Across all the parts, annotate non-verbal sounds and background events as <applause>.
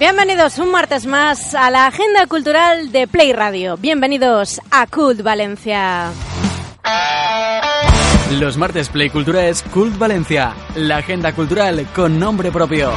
Bienvenidos un martes más a la agenda cultural de Play Radio. Bienvenidos a Cult Valencia. Los martes Play Cultura es Cult Valencia, la agenda cultural con nombre propio.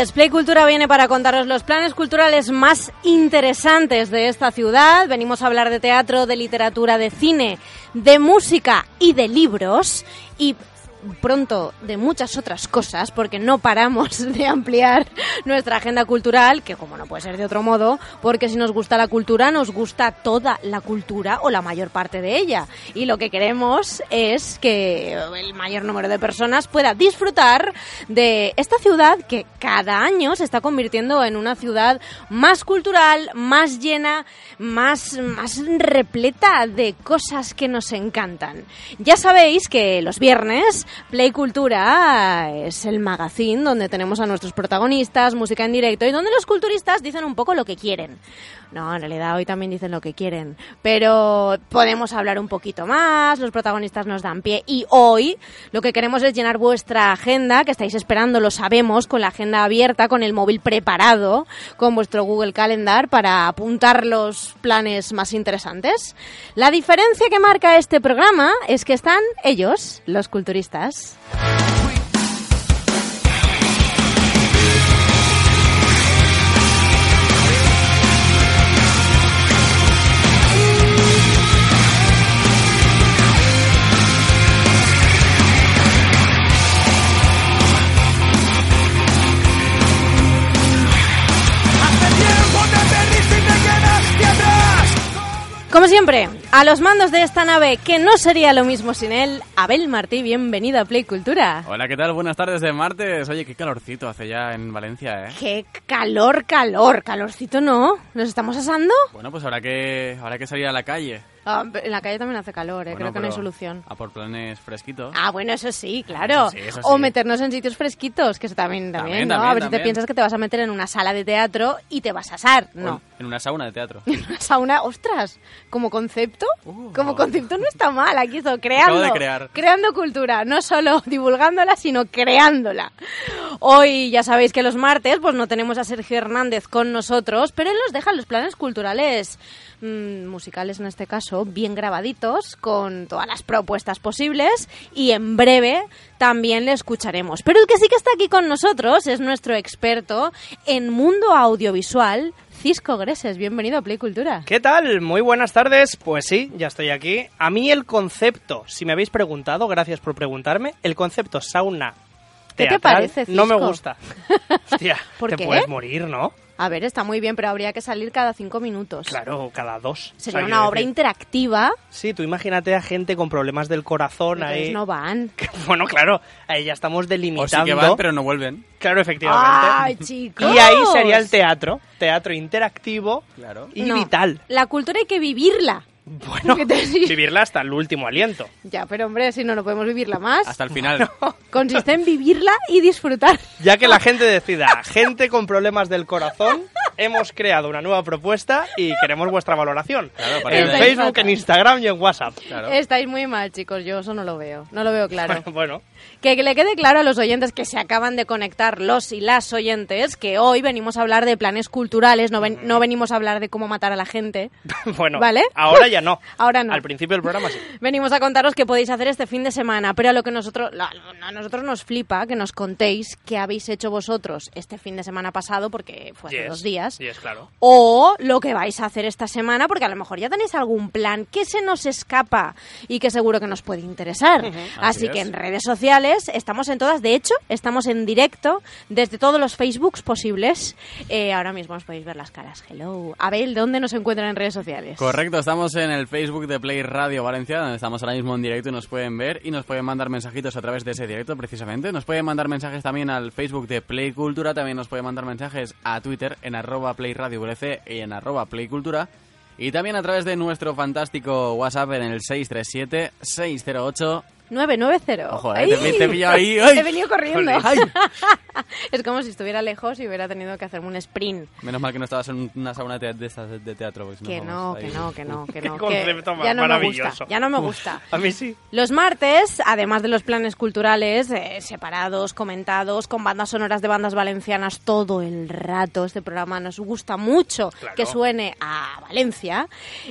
Martes, Play Cultura viene para contaros los planes culturales más interesantes de esta ciudad. Venimos a hablar de teatro, de literatura, de cine, de música y de libros. Y pronto de muchas otras cosas, porque no paramos <laughs> de ampliar nuestra agenda cultural, que como no puede ser de otro modo, porque si nos gusta la cultura, nos gusta toda la cultura o la mayor parte de ella. Y lo que queremos es que el mayor número de personas pueda disfrutar de esta ciudad que cada año se está convirtiendo en una ciudad más cultural, más llena, más, más repleta de cosas que nos encantan. Ya sabéis que los viernes Play Cultura es el magazine donde tenemos a nuestros protagonistas, música en directo y donde los culturistas dicen un poco lo que quieren. No, en realidad hoy también dicen lo que quieren, pero podemos hablar un poquito más, los protagonistas nos dan pie y hoy lo que queremos es llenar vuestra agenda, que estáis esperando, lo sabemos, con la agenda abierta, con el móvil preparado, con vuestro Google Calendar para apuntar los planes más interesantes. La diferencia que marca este programa es que están ellos, los culturistas. Yes. Como siempre, a los mandos de esta nave, que no sería lo mismo sin él, Abel Martí, bienvenido a Play Cultura. Hola, ¿qué tal? Buenas tardes de martes. Oye, qué calorcito hace ya en Valencia, ¿eh? Qué calor, calor, calorcito no. ¿Nos estamos asando? Bueno, pues habrá que, habrá que salir a la calle. Ah, en la calle también hace calor, ¿eh? Bueno, creo que no hay solución. A por planes fresquitos. Ah, bueno, eso sí, claro. Eso sí, eso O meternos en sitios fresquitos, que eso también, también, También, ¿no? también, a ver si te piensas que te vas a meter en una sala de teatro y te vas a asar. O No. En una sauna de teatro. <laughs> En una sauna, ostras, como concepto, Uh, como concepto no está mal, aquí esto, <laughs> creando, de crear. creando cultura, no solo <laughs> divulgándola, sino creándola. Hoy ya sabéis que los martes pues no tenemos a Sergio Hernández con nosotros, pero él nos deja los planes culturales mm, musicales en este caso, bien grabaditos, con todas las propuestas posibles y en breve también le escucharemos. Pero el que sí que está aquí con nosotros es nuestro experto en mundo audiovisual, Cisco Greses. Bienvenido a Play Cultura. ¿Qué tal? Muy buenas tardes. Pues sí, ya estoy aquí. A mí el concepto, si me habéis preguntado, gracias por preguntarme, el concepto sauna. ¿Qué te parece, No me gusta. <laughs> Hostia, ¿Por te qué? puedes morir, ¿no? A ver, está muy bien, pero habría que salir cada cinco minutos. Claro, cada dos. Sería O sea, una obra decir- interactiva. Sí, tú imagínate a gente con problemas del corazón Entonces ahí. no van. <laughs> Bueno, claro, ahí ya estamos O delimitando. sí que van, pero no vuelven. Claro, efectivamente. ¡Ay, <laughs> chicos! y ahí sería el teatro. Teatro interactivo Claro. y No, vital. La cultura hay que vivirla. Bueno, ¿Qué te digo? vivirla hasta el último aliento. Ya, pero hombre, si no, no podemos vivirla más. Hasta el final. <laughs> Consiste en vivirla y disfrutar. Ya que la gente decida, gente con problemas del corazón, hemos creado una nueva propuesta y queremos vuestra valoración. Claro, en. Facebook, en Instagram y en WhatsApp. Claro. Estáis muy mal, chicos. Yo eso no lo veo. No lo veo claro. <laughs> Bueno, Que, le quede claro a los oyentes que se acaban de conectar, los y las oyentes, que hoy venimos a hablar de planes culturales, no, ven- no venimos a hablar de cómo matar a la gente. <laughs> bueno. ¿Vale? Ahora <laughs> ya no. Ahora no. Al principio del programa sí. <laughs> Venimos a contaros qué podéis hacer este fin de semana, pero a lo que nosotros, a nosotros nos flipa que nos contéis qué habéis hecho vosotros este fin de semana pasado, porque fue hace Yes, dos días. yes, claro. O lo que vais a hacer esta semana, porque a lo mejor ya tenéis algún plan que se nos escapa y que seguro que nos puede interesar. Así, Así que en redes sociales estamos en todas. De hecho, estamos en directo desde todos los Facebooks posibles. Eh, ahora mismo os podéis ver las caras. Hello. Abel, ¿dónde nos encuentran en redes sociales? Correcto, estamos en el Facebook de Play Radio Valencia, donde estamos ahora mismo en directo y nos pueden ver y nos pueden mandar mensajitos a través de ese directo precisamente. Nos pueden mandar mensajes también al Facebook de Play Cultura, también nos pueden mandar mensajes a Twitter en arroba Play Radio VLC y en arroba Play Cultura. Y también a través de nuestro fantástico WhatsApp en el 637-608. 990. Ojo, eh, ¡Ay! te- te ahí, ¡ay! He venido corriendo. ¡Ay! <laughs> es como si estuviera lejos y hubiera tenido que hacerme un sprint. Menos mal que no estabas en una sauna de, de, estas de teatro. Que no, que no, que <laughs> no, que no. que concepto más ya no me maravilloso. gusta. Ya no me gusta. A mí sí. Los martes, además de los planes culturales eh, separados, comentados, con bandas sonoras de bandas valencianas todo el rato, este programa nos gusta mucho Claro. que suene a Valencia.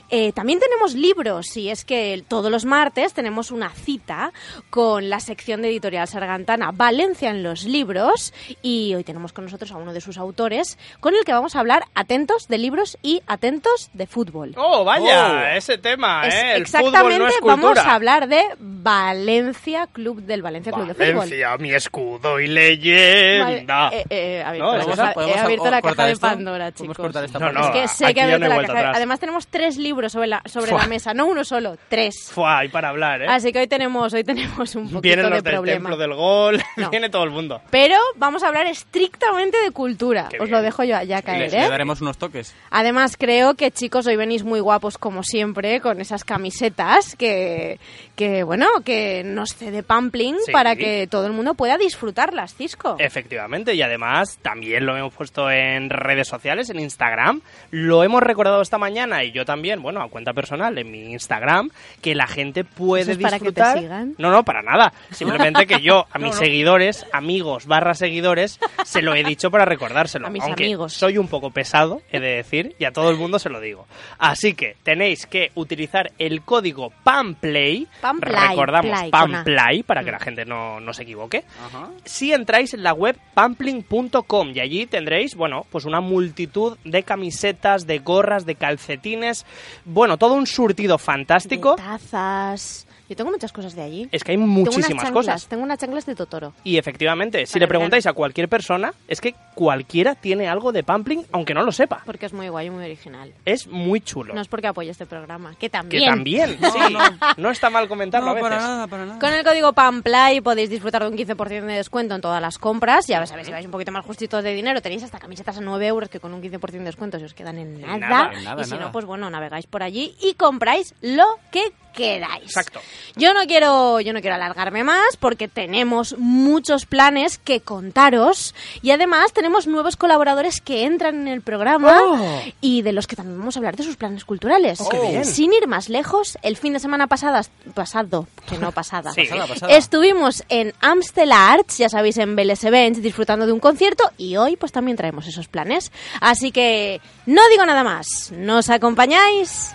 Eh, también tenemos libros, y es que todos los martes tenemos una cita con la sección de Editorial Sargantana Valencia en los libros, y hoy tenemos con nosotros a uno de sus autores, con el que vamos a hablar atentos de libros y atentos de fútbol. Oh, vaya, Oh. ese tema, Es- ¿eh? El exactamente, fútbol no es cultura. vamos a hablar de Valencia Club del Valencia Club de Fútbol. Valencia, mi escudo y leyenda. Vale, eh, eh, he abierto, No, la, ¿es caja, esa? he abierto la caja de esto? Pandora, ¿Podemos chicos. cortar esta No, no, es que sé que he abierto la caja. atrás. Además tenemos tres libros sobre la, sobre Fua. la mesa, no uno solo, tres. Fua, y para hablar, ¿eh? Así que hoy tenemos, hoy tenemos un poquito Vienen de los del problema. templo del gol, <laughs> No. viene todo el mundo. Pero vamos a hablar estrictamente de cultura. Qué Os bien. lo dejo yo Le, caer, le ¿eh? daremos unos toques. Además, creo que chicos, hoy venís muy guapos como siempre, con esas camisetas que, que bueno, que nos cede Pampling Sí. para que todo el mundo pueda disfrutarlas, Cisco. Efectivamente, y además también lo hemos puesto en redes sociales, en Instagram. Lo hemos recordado esta mañana y yo también, bueno, a cuenta personal en mi Instagram, que la gente puede ¿Eso es para que te disfrutar. sigan? No, no, para nada. Simplemente que yo a <laughs> mis seguidores, amigos barra seguidores, se lo he dicho para recordárselo. <laughs> A mis Aunque amigos. soy un poco pesado, he de decir, y a todo el mundo se lo digo. Así que tenéis que utilizar el código PAMPLAY. Pamplay, recordamos play. PAMPLAY para que la gente no, no se equivoque Ajá. si entráis en la web pampling.com y allí tendréis, bueno, pues una multitud de camisetas, de gorras, de calcetines, bueno, todo un surtido fantástico. De tazas. Yo tengo muchas cosas de allí. Es que hay tengo unas muchísimas chanclas, cosas. Tengo unas chanclas de Totoro. Y efectivamente, si Para le preguntáis a cualquier persona, es que cualquiera tiene algo de Pampling, aunque no lo sepa. Porque es muy guay y muy original. Es muy chulo. No es porque apoye este programa, que que también. <laughs> también, sí, no está mal comentarlo a veces. nada, para nada. Con el código PAMPLAY podéis disfrutar de un 15% de descuento en todas las compras. Ya sabéis, si vais un poquito más justitos de dinero, tenéis hasta camisetas a 9 euros que con un 15% de descuento se os quedan en nada. nada, nada, y si nada. no, pues bueno, navegáis por allí y compráis lo que queráis. Exacto. Yo no quiero, yo no quiero alargarme más porque tenemos muchos planes que contaros y además tenemos nuevos colaboradores que entran en el programa Oh. y de los que también vamos a hablar de sus planes culturales. Oh, qué bien. Sin ir más lejos, el fin de semana pasada, pasado, que no pasada, <laughs> Sí. Pasada, pasada. estuvimos en Amstel Arts, ya sabéis, en Vélez Events, disfrutando de un concierto y hoy pues también traemos esos planes. Así que no digo nada más, ¿nos acompañáis?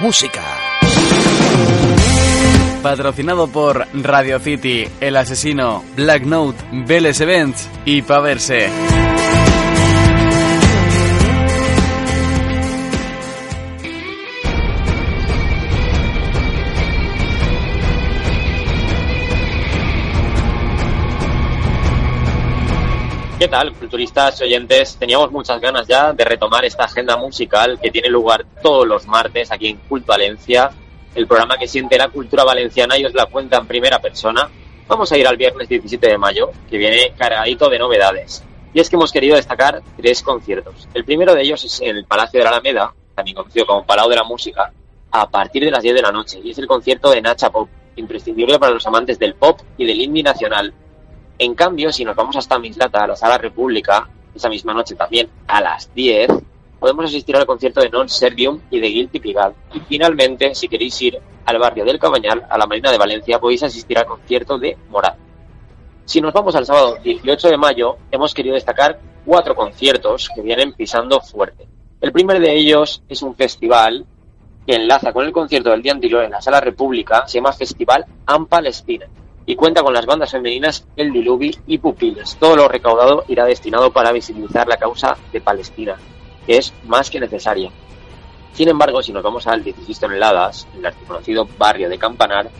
Música. Patrocinado por Radio City, El Asesino, Black Note, Vélez Events y Paverse. ¿Qué tal, culturistas oyentes? Teníamos muchas ganas ya de retomar esta agenda musical que tiene lugar todos los martes aquí en Culto Valencia, el programa que siente la cultura valenciana y os la cuenta en primera persona. Vamos a ir al viernes 17 de mayo, que viene cargadito de novedades. Y es que hemos querido destacar tres conciertos. El primero de ellos es en el Palacio de la Alameda, también conocido como Palau de la Música, a partir de las 10 de la noche, y es el concierto de Nacha Pop. imprescindible para los amantes del pop y del indie nacional. En cambio, si nos vamos hasta Mislata, a la Sala República, esa misma noche también a las 10, podemos asistir al concierto de Non Servium y de Guilty Pigal. Y finalmente, si queréis ir al barrio del Cabañal, a la Marina de Valencia, podéis asistir al concierto de Morat. Si nos vamos al sábado 18 de mayo, hemos querido destacar cuatro conciertos que vienen pisando fuerte. El primero de ellos es un festival que enlaza con el concierto del Día Antilo en la Sala República, se llama Festival Am Palestina y cuenta con las bandas femeninas El Diluvi y Pupiles. Todo lo recaudado irá destinado para visibilizar la causa de Palestina, que es más que necesaria. Sin embargo, si nos vamos al 16 toneladas, en el conocido barrio de Campanar,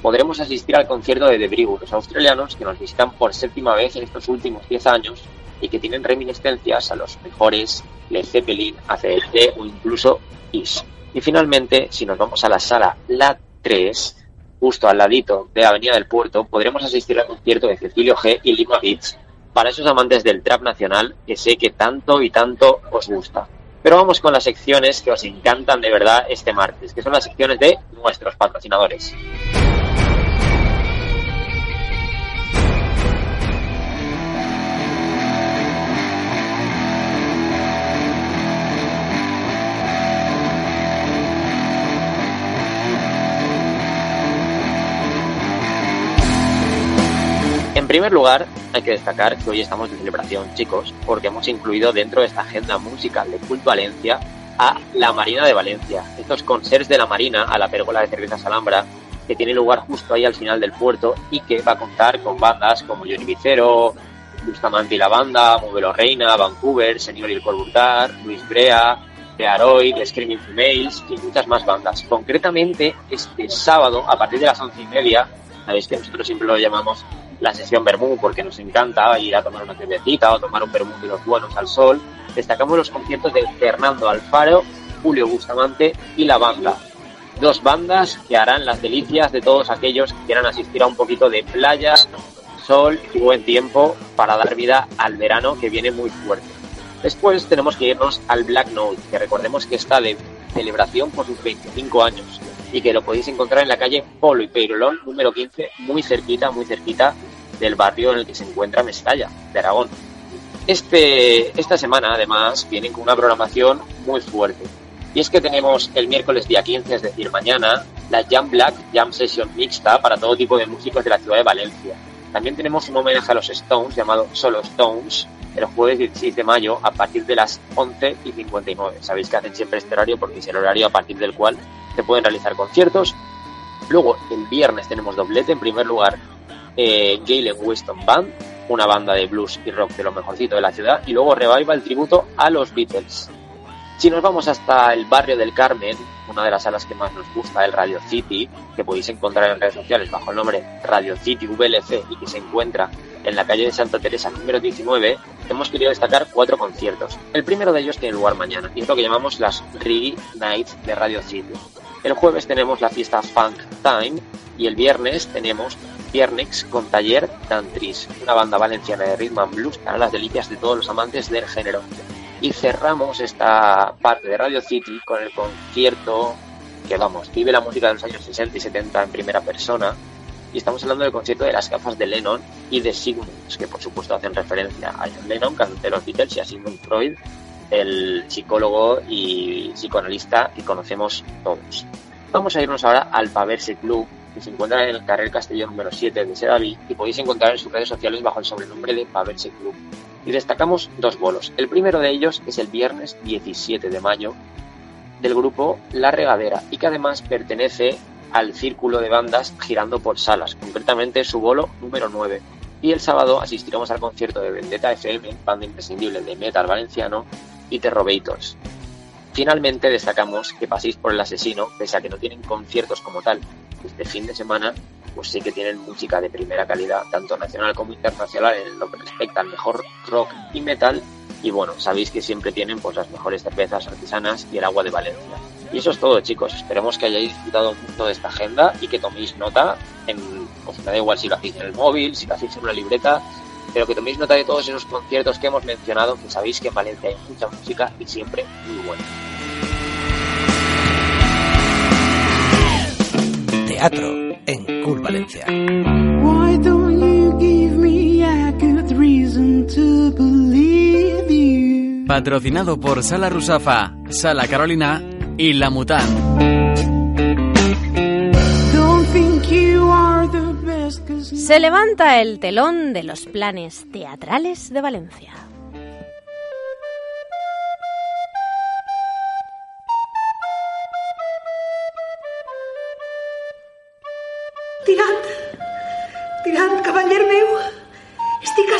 podremos asistir al concierto de The los australianos que nos visitan por séptima vez en estos últimos 10 años y que tienen reminiscencias a los mejores Led Zeppelin, ACDC o incluso Is. Y finalmente, si nos vamos a la sala La 3, justo al ladito de Avenida del Puerto, podremos asistir al concierto de Cecilio G y Lima Beats para esos amantes del trap nacional que sé que tanto y tanto os gusta. Pero vamos con las secciones que os encantan de verdad este martes, que son las secciones de nuestros patrocinadores. Primer lugar, hay que destacar que hoy estamos de celebración, chicos, porque hemos incluido dentro de esta agenda musical de Cult Valencia a la Marina de Valencia. Estos concerts de la Marina a la pérgola de cervezas Alhambra, que tiene lugar justo ahí al final del puerto y que va a contar con bandas como Johnny Vicero, Bustamante y la Banda, Modelo Reina, Vancouver, Señor y el Corbutar, Luis Brea, The Screaming Females y muchas más bandas. Concretamente, este sábado, a partir de las once y media, sabéis que nosotros siempre lo llamamos la sesión Bermú porque nos encanta ir a tomar una cervecita o tomar un Bermú de los buenos al sol. Destacamos los conciertos de Fernando Alfaro, Julio Bustamante y La Banda. Dos bandas que harán las delicias de todos aquellos que quieran asistir a un poquito de playa, sol y buen tiempo para dar vida al verano que viene muy fuerte. Después tenemos que irnos al Black Note, que recordemos que está de celebración por sus 25 años y que lo podéis encontrar en la calle Polo y Peirolón, número 15, muy cerquita, muy cerquita del barrio en el que se encuentra Mestalla, de Aragón. Este, esta semana, además, vienen con una programación muy fuerte. Y es que tenemos el miércoles día 15, es decir, mañana, la Jam Black Jam Session mixta para todo tipo de músicos de la ciudad de Valencia. También tenemos un homenaje a los Stones llamado Solo Stones el jueves 16 de mayo a partir de las 11 y 59. Sabéis que hacen siempre este horario porque es el horario a partir del cual se pueden realizar conciertos. Luego, el viernes tenemos doblete. En primer lugar, eh, Galen Weston Band, una banda de blues y rock de lo mejorcito de la ciudad. Y luego reviva el tributo a los Beatles. Si nos vamos hasta el barrio del Carmen, una de las salas que más nos gusta, el Radio City, que podéis encontrar en redes sociales bajo el nombre Radio City VLC y que se encuentra en la calle de Santa Teresa número 19, hemos querido destacar cuatro conciertos. El primero de ellos tiene lugar mañana y es lo que llamamos las Reggae Nights de Radio City. El jueves tenemos la fiesta Funk Time y el viernes tenemos Viernex con Taller Tantris, una banda valenciana de rhythm and blues para las delicias de todos los amantes del género. Y cerramos esta parte de Radio City con el concierto que, vamos, vive la música de los años 60 y 70 en primera persona. Y estamos hablando del concierto de las gafas de Lennon y de Sigmund, que por supuesto hacen referencia a John Lennon, cantante de los Beatles, y a Sigmund Freud, el psicólogo y psicoanalista que conocemos todos. Vamos a irnos ahora al Paverse Club, que se encuentra en el carril Castellón número 7 de Sedaví y podéis encontrar en sus redes sociales bajo el sobrenombre de Paverse Club y destacamos dos bolos. El primero de ellos es el viernes 17 de mayo del grupo La Regadera y que además pertenece al círculo de bandas girando por salas, concretamente su bolo número 9. Y el sábado asistiremos al concierto de Vendetta FM, banda imprescindible de metal valenciano, y Terrobators. Finalmente destacamos que paséis por el asesino, pese a que no tienen conciertos como tal este fin de semana, pues sí que tienen música de primera calidad, tanto nacional como internacional, en lo que respecta al mejor rock y metal. Y bueno, sabéis que siempre tienen pues las mejores cervezas artesanas y el agua de Valencia. Y eso es todo, chicos. Esperemos que hayáis disfrutado mucho de esta agenda y que toméis nota. En, pues me da igual si lo hacéis en el móvil, si lo hacéis en una libreta, pero que toméis nota de todos esos conciertos que hemos mencionado, que sabéis que en Valencia hay mucha música y siempre muy buena. teatro en Cool Valencia. Why don't you give me a good reason to believe you? Patrocinado por Sala Rusafa, Sala Carolina y La Mutant. Se levanta el telón de los planes teatrales de Valencia. Tirant, tirant, cavaller meu, estic.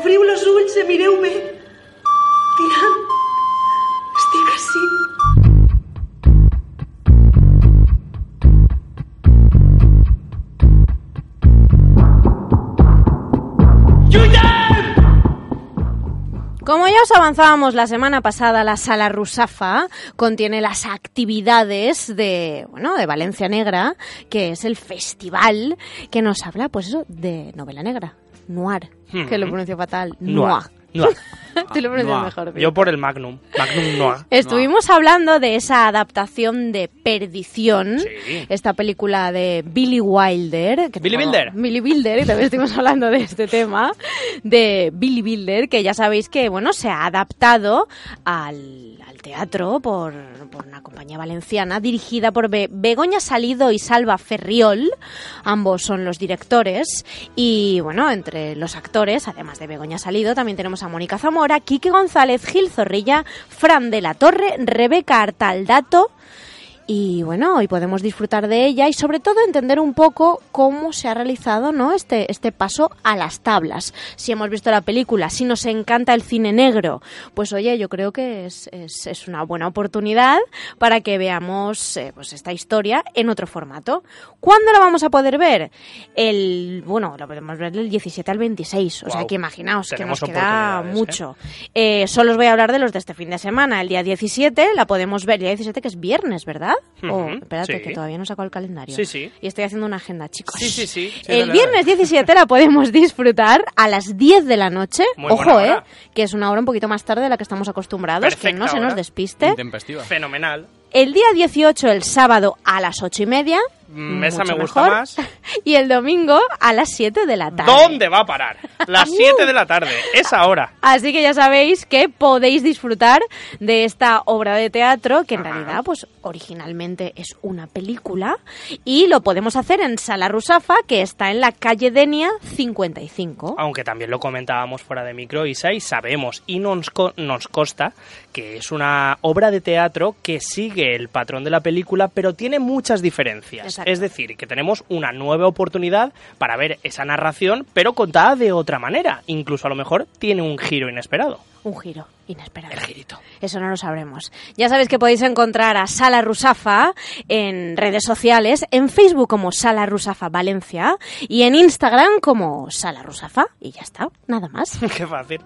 Obriu los ulls i mireu-me. Tirant, os avanzábamos la semana pasada, la Sala Rusafa contiene las actividades de, bueno, de Valencia Negra, que es el festival que nos habla, pues eso, de novela negra, noir, que lo pronuncio fatal, noir. Noir. Noir. <laughs> Tú lo pronuncias Noir. mejor. Vic. Yo por el Magnum. Magnum Noir. <laughs> Estuvimos hablando de esa adaptación de Perdición, Sí. esta película de Billy Wilder. que Billy Wilder. Billy Wilder, y también estuvimos <laughs> hablando de este tema, de Billy Wilder, que ya sabéis que, bueno, se ha adaptado al teatro por, por una compañía valenciana dirigida por Be- Begoña Salido y Salva Ferriol. Ambos son los directores. Y, bueno, entre los actores, además de Begoña Salido, también tenemos a Mónica Zamora, Quique González, Gil Zorrilla, Fran de la Torre, Rebeca Artaldato. Y bueno, hoy podemos disfrutar de ella y sobre todo entender un poco cómo se ha realizado ¿no? este, este paso a las tablas. Si hemos visto la película, si nos encanta el cine negro, pues oye, yo creo que es, es, es una buena oportunidad para que veamos eh, pues esta historia en otro formato. ¿Cuándo la vamos a poder ver? El, bueno, la podemos ver del 17 al 26, o sea que imaginaos que nos queda ¿eh? mucho. Eh, solo os voy a hablar de los de este fin de semana. El día 17 la podemos ver, el día 17 que es viernes, ¿verdad? O, Ujú, espérate, sí. que todavía no saco el calendario. Sí, sí. Y estoy haciendo una agenda, chicos. Sí, sí, sí. Sí, el viernes 17 la podemos disfrutar a las 10 de la noche. Muy Ojo, buena eh, hora. que es una hora un poquito más tarde de la que estamos acostumbrados, que no se nos despiste. Fenomenal. El día 18, el sábado, a las 8 y media. Mm, esa me gusta mejor. más. <laughs> Y el domingo, a las 7 de la tarde. ¿Dónde va a parar? Las <laughs> 7 de la tarde. Esa hora. Así que ya sabéis que podéis disfrutar de esta obra de teatro que en realidad pues originalmente es una película y lo podemos hacer en Sala Rusafa que está en la calle Denia 55. Aunque también lo comentábamos fuera de micro, Isa, y sabemos y nos, co- nos consta que es una obra de teatro que sigue el patrón de la película, pero tiene muchas diferencias. Exacto. Es decir, que tenemos una nueva oportunidad para ver esa narración, pero contada de otra manera. Incluso a lo mejor tiene un giro inesperado. Un giro inesperado. El girito. Eso no lo sabremos. Ya sabéis que podéis encontrar a Sala Rusafa en redes sociales, en Facebook como Sala Rusafa Valencia y en Instagram como Sala Rusafa y ya está, nada más. <laughs> Qué fácil.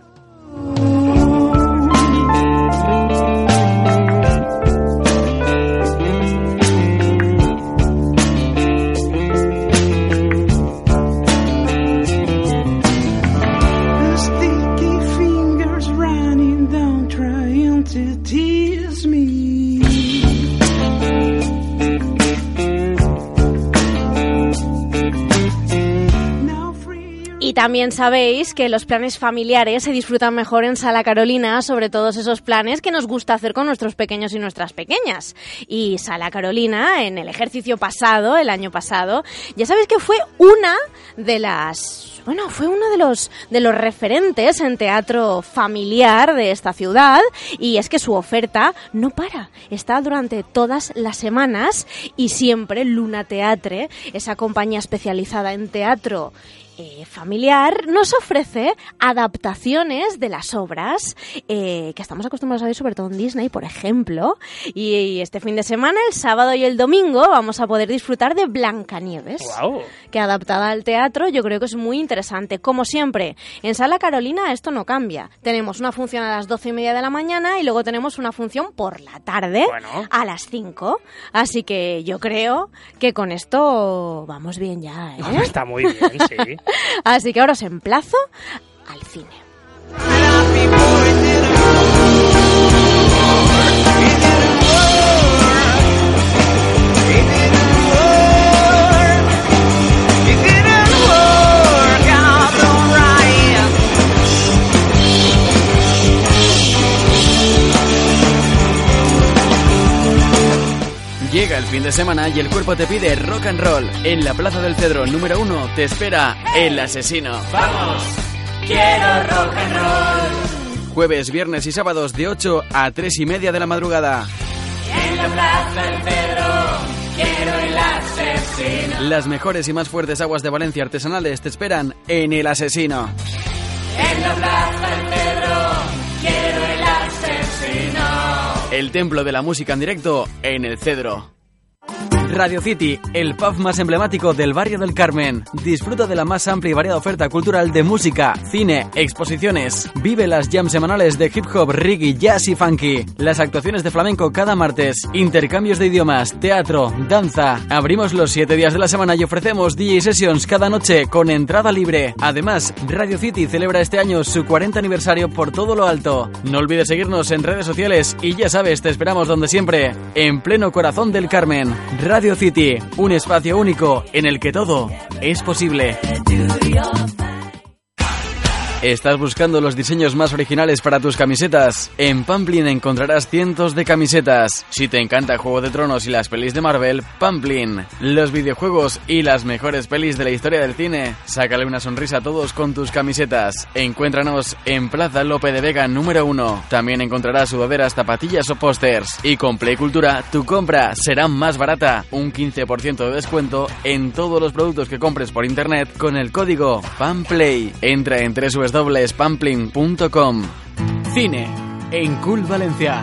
Y también sabéis que los planes familiares se disfrutan mejor en Sala Carolina, sobre todos esos planes que nos gusta hacer con nuestros pequeños y nuestras pequeñas. Y Sala Carolina, en el ejercicio pasado, el año pasado, ya sabéis que fue una de las bueno, fue uno de los de los referentes en teatro familiar de esta ciudad y es que su oferta no para, está durante todas las semanas y siempre Luna Teatre, esa compañía especializada en teatro eh, familiar nos ofrece adaptaciones de las obras eh, que estamos acostumbrados a ver sobre todo en Disney, por ejemplo. Y, y este fin de semana, el sábado y el domingo, vamos a poder disfrutar de Blancanieves, Guau. que adaptada al teatro yo creo que es muy interesante. Como siempre, en Sala Carolina esto no cambia. Tenemos una función a las doce y media de la mañana y luego tenemos una función por la tarde Bueno. a las 5. Así que yo creo que con esto vamos bien ya, ¿eh? <laughs> Está muy bien, sí. Así que ahora os emplazo al cine. Llega el fin de semana y el cuerpo te pide rock and roll. En la Plaza del Cedro número uno te espera El Asesino. Vamos, quiero rock and roll. Jueves, viernes y sábados de 8 a 3 y media de la madrugada. En la Plaza del Cedro quiero el asesino. Las mejores y más fuertes aguas de Valencia artesanales te esperan en El Asesino. En la Plaza del El templo de la música en directo en el Cedro. Radio City, el pub más emblemático del barrio del Carmen. Disfruta de la más amplia y variada oferta cultural de música, cine, exposiciones. Vive las jams semanales de hip hop, reggae, jazz y funky. Las actuaciones de flamenco cada martes. Intercambios de idiomas, teatro, danza. Abrimos los 7 días de la semana y ofrecemos DJ sessions cada noche con entrada libre. Además, Radio City celebra este año su 40 aniversario por todo lo alto. No olvides seguirnos en redes sociales y ya sabes, te esperamos donde siempre, en pleno corazón del Carmen. City, un espacio único en el que todo es posible. ¿Estás buscando los diseños más originales para tus camisetas? En Pamplin encontrarás cientos de camisetas. Si te encanta Juego de Tronos y las pelis de Marvel, Pamplin. Los videojuegos y las mejores pelis de la historia del cine. Sácale una sonrisa a todos con tus camisetas. Encuéntranos en Plaza Lope de Vega número 1. También encontrarás sudaderas, zapatillas o pósters. Y con Play Cultura, tu compra será más barata. Un 15% de descuento en todos los productos que compres por internet con el código PAMPLAY. Entra en www.pamplin.com. Cine en Cool Valencia.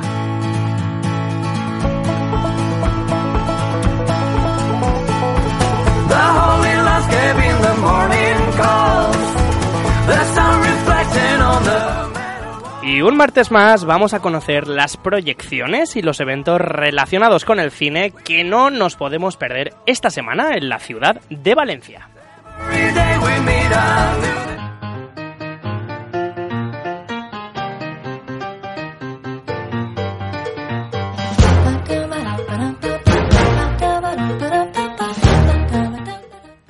The holy landscape in the morning calls. The sun reflecting on the Y un martes más vamos a conocer las proyecciones y los eventos relacionados con el cine que no nos podemos perder esta semana en la ciudad de Valencia.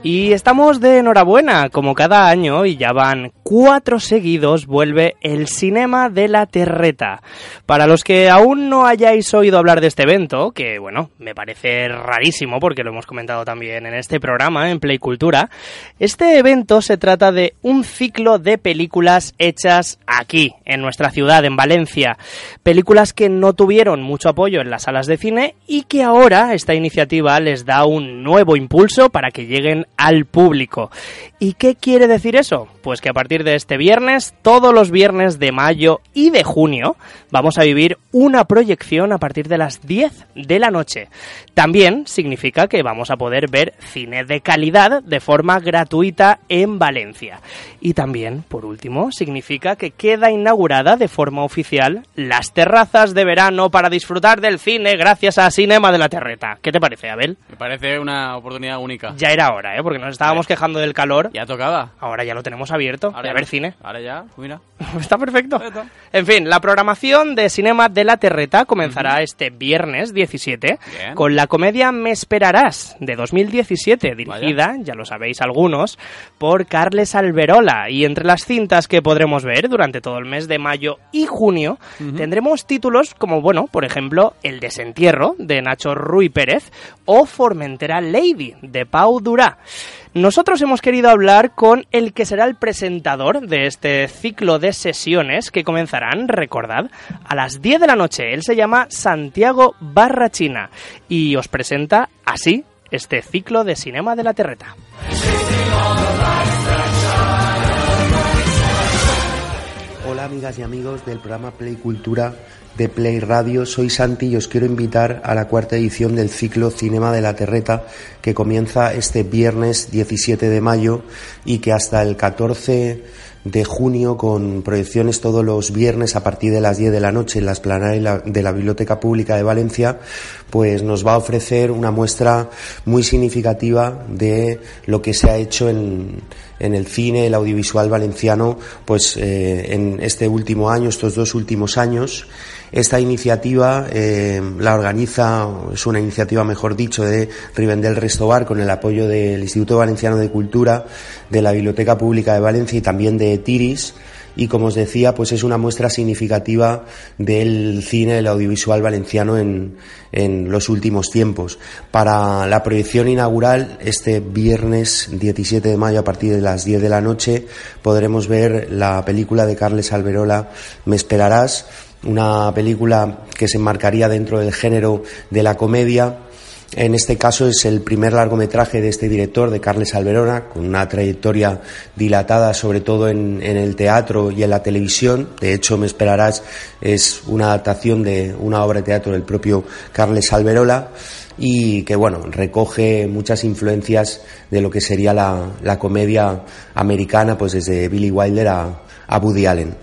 Y estamos de enhorabuena, como cada año, y ya van cuatro seguidos, vuelve el Cinema de la Terreta. Para los que aún no hayáis oído hablar de este evento, que bueno, me parece rarísimo porque lo hemos comentado también en este programa, en Play Cultura, este evento se trata de un ciclo de películas hechas aquí, en nuestra ciudad, en Valencia. Películas que no tuvieron mucho apoyo en las salas de cine y que ahora esta iniciativa les da un nuevo impulso para que lleguen al público. ¿Y qué quiere decir eso? Pues que a partir de este viernes, todos los viernes de mayo y de junio, vamos a vivir una proyección a partir de las 10 de la noche. También significa que vamos a poder ver cine de calidad de forma gratuita en Valencia. Y también, por último, significa que queda inaugurada de forma oficial las terrazas de verano para disfrutar del cine gracias a Cinema de la Terreta. ¿Qué te parece, Abel? Me parece una oportunidad única. Ya era hora, ¿eh? Porque nos estábamos quejando del calor. Ya tocaba. Ahora ya lo tenemos abierto. Ahora de ya ver cine. Ahora ya, mira. <laughs> Está perfecto. Está. En fin, la programación de Cinema de la Terreta comenzará este viernes 17 Bien. con la comedia Me Esperarás de 2017, dirigida, ya lo sabéis algunos, por Carles Alberola. Y entre las cintas que podremos ver durante todo el mes de mayo y junio, tendremos títulos como, bueno, por ejemplo, El Desentierro de Nacho Ruy Pérez o Formentera Lady de Pau Durá. Nosotros hemos querido hablar con el que será el presentador de este ciclo de sesiones que comenzarán, recordad, a las 10 de la noche. Él se llama Santiago Barrachina y os presenta así este ciclo de Cinema de la Terreta. Amigas y amigos del programa Play Cultura de Play Radio. Soy Santi y os quiero invitar a la cuarta edición del ciclo Cinema de la Terreta que comienza este viernes 17 de mayo y que hasta el 14 de junio con proyecciones todos los viernes a partir de las 10 de la noche en la esplanada de la Biblioteca Pública de Valencia, pues nos va a ofrecer una muestra muy significativa de lo que se ha hecho en, en el cine, el audiovisual valenciano, pues eh, en este último año, estos dos últimos años. Esta iniciativa eh, la organiza, es una iniciativa, mejor dicho, de Rivendell Restobar con el apoyo del Instituto Valenciano de Cultura, de la Biblioteca Pública de Valencia y también de Tiris y como os decía, pues es una muestra significativa del cine, del audiovisual valenciano en, en los últimos tiempos. Para la proyección inaugural, este viernes 17 de mayo a partir de las 10 de la noche, podremos ver la película de Carles Alberola, Me esperarás, una película que se enmarcaría dentro del género de la comedia en este caso es el primer largometraje de este director, de Carles Alberona, con una trayectoria dilatada sobre todo en, el teatro y en la televisión. De hecho, Me esperarás es una adaptación de una obra de teatro del propio Carles Alberola y que bueno, recoge muchas influencias de lo que sería la, comedia americana, pues desde Billy Wilder a, a Woody Allen.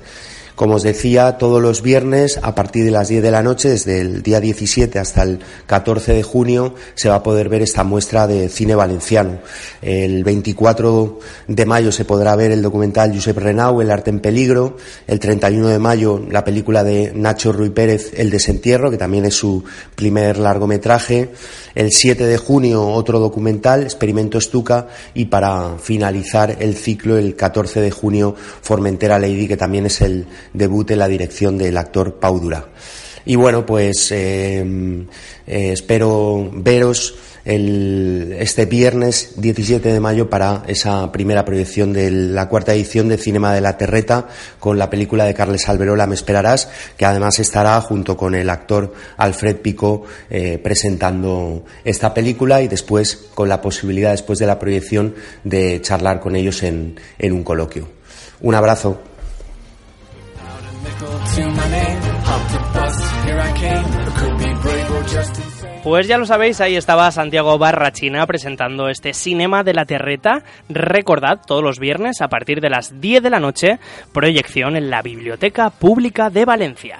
Como os decía, todos los viernes a partir de las 10 de la noche, desde el día 17 hasta el 14 de junio, se va a poder ver esta muestra de cine valenciano. El 24 de mayo se podrá ver el documental Josep Renau, El arte en peligro. El 31 de mayo la película de Nacho Ruy Pérez, El desentierro, que también es su primer largometraje. El 7 de junio otro documental, Experimento Estuca. Y para finalizar el ciclo, el 14 de junio, Formentera Lady, que también es el debut en la dirección del actor Pau Dura. Y bueno, pues eh, eh, espero veros el, este viernes 17 de mayo para esa primera proyección de la cuarta edición de Cinema de la Terreta con la película de Carles Alberola Me Esperarás, que además estará junto con el actor Alfred Pico eh, presentando esta película y después con la posibilidad después de la proyección de charlar con ellos en un coloquio. Un abrazo. Pues ya lo sabéis, ahí estaba Santiago Barrachina presentando este Cinema de la Terreta. Recordad, todos los viernes a partir de las 10 de la noche, proyección en la Biblioteca Pública de Valencia.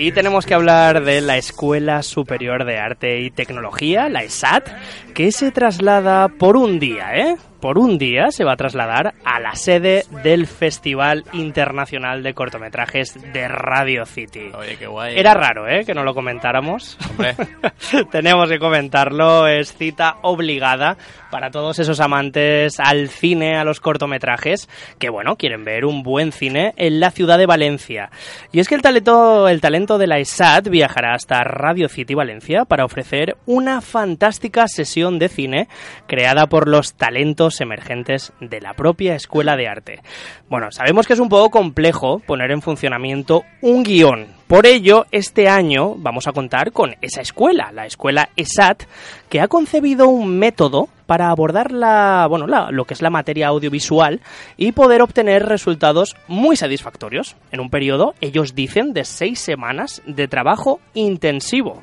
Y tenemos que hablar de la Escuela Superior de Arte y Tecnología, la ESAT, que se traslada por un día, ¿eh? por un día se va a trasladar a la sede del Festival Internacional de Cortometrajes de Radio City. Oye, qué guay. Era raro, ¿eh? Que no lo comentáramos. Hombre. <laughs> Tenemos que comentarlo, es cita obligada para todos esos amantes al cine, a los cortometrajes, que bueno, quieren ver un buen cine en la ciudad de Valencia. Y es que el talento, el talento de la ESAT viajará hasta Radio City Valencia para ofrecer una fantástica sesión de cine creada por los talentos emergentes de la propia escuela de arte. Bueno, sabemos que es un poco complejo poner en funcionamiento un guion. Por ello, este año vamos a contar con esa escuela, la escuela ESAT, que ha concebido un método para abordar la, bueno, lo que es la materia audiovisual y poder obtener resultados muy satisfactorios en un periodo, ellos dicen, de seis semanas de trabajo intensivo.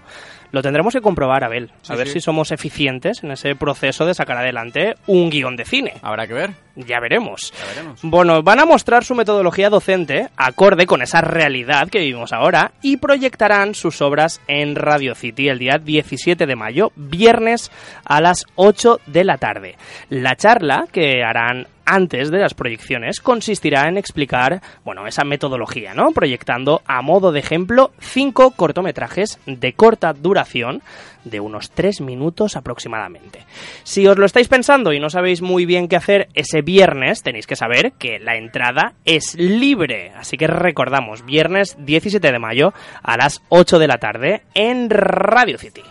Lo tendremos que comprobar, Abel, a ver si somos eficientes en ese proceso de sacar adelante un guion de cine. Habrá que ver. Ya veremos. Bueno, van a mostrar su metodología docente acorde con esa realidad que vivimos ahora y proyectarán sus obras en Radio City el día 17 de mayo, viernes a las 8 de la tarde. La charla que harán antes de las proyecciones consistirá en explicar, bueno, esa metodología, ¿no? Proyectando a modo de ejemplo cinco cortometrajes de corta duración de unos tres minutos aproximadamente. Si os lo estáis pensando y no sabéis muy bien qué hacer ese viernes, tenéis que saber que la entrada es libre. Así que recordamos, viernes 17 de mayo a las 8 de la tarde en Radio City.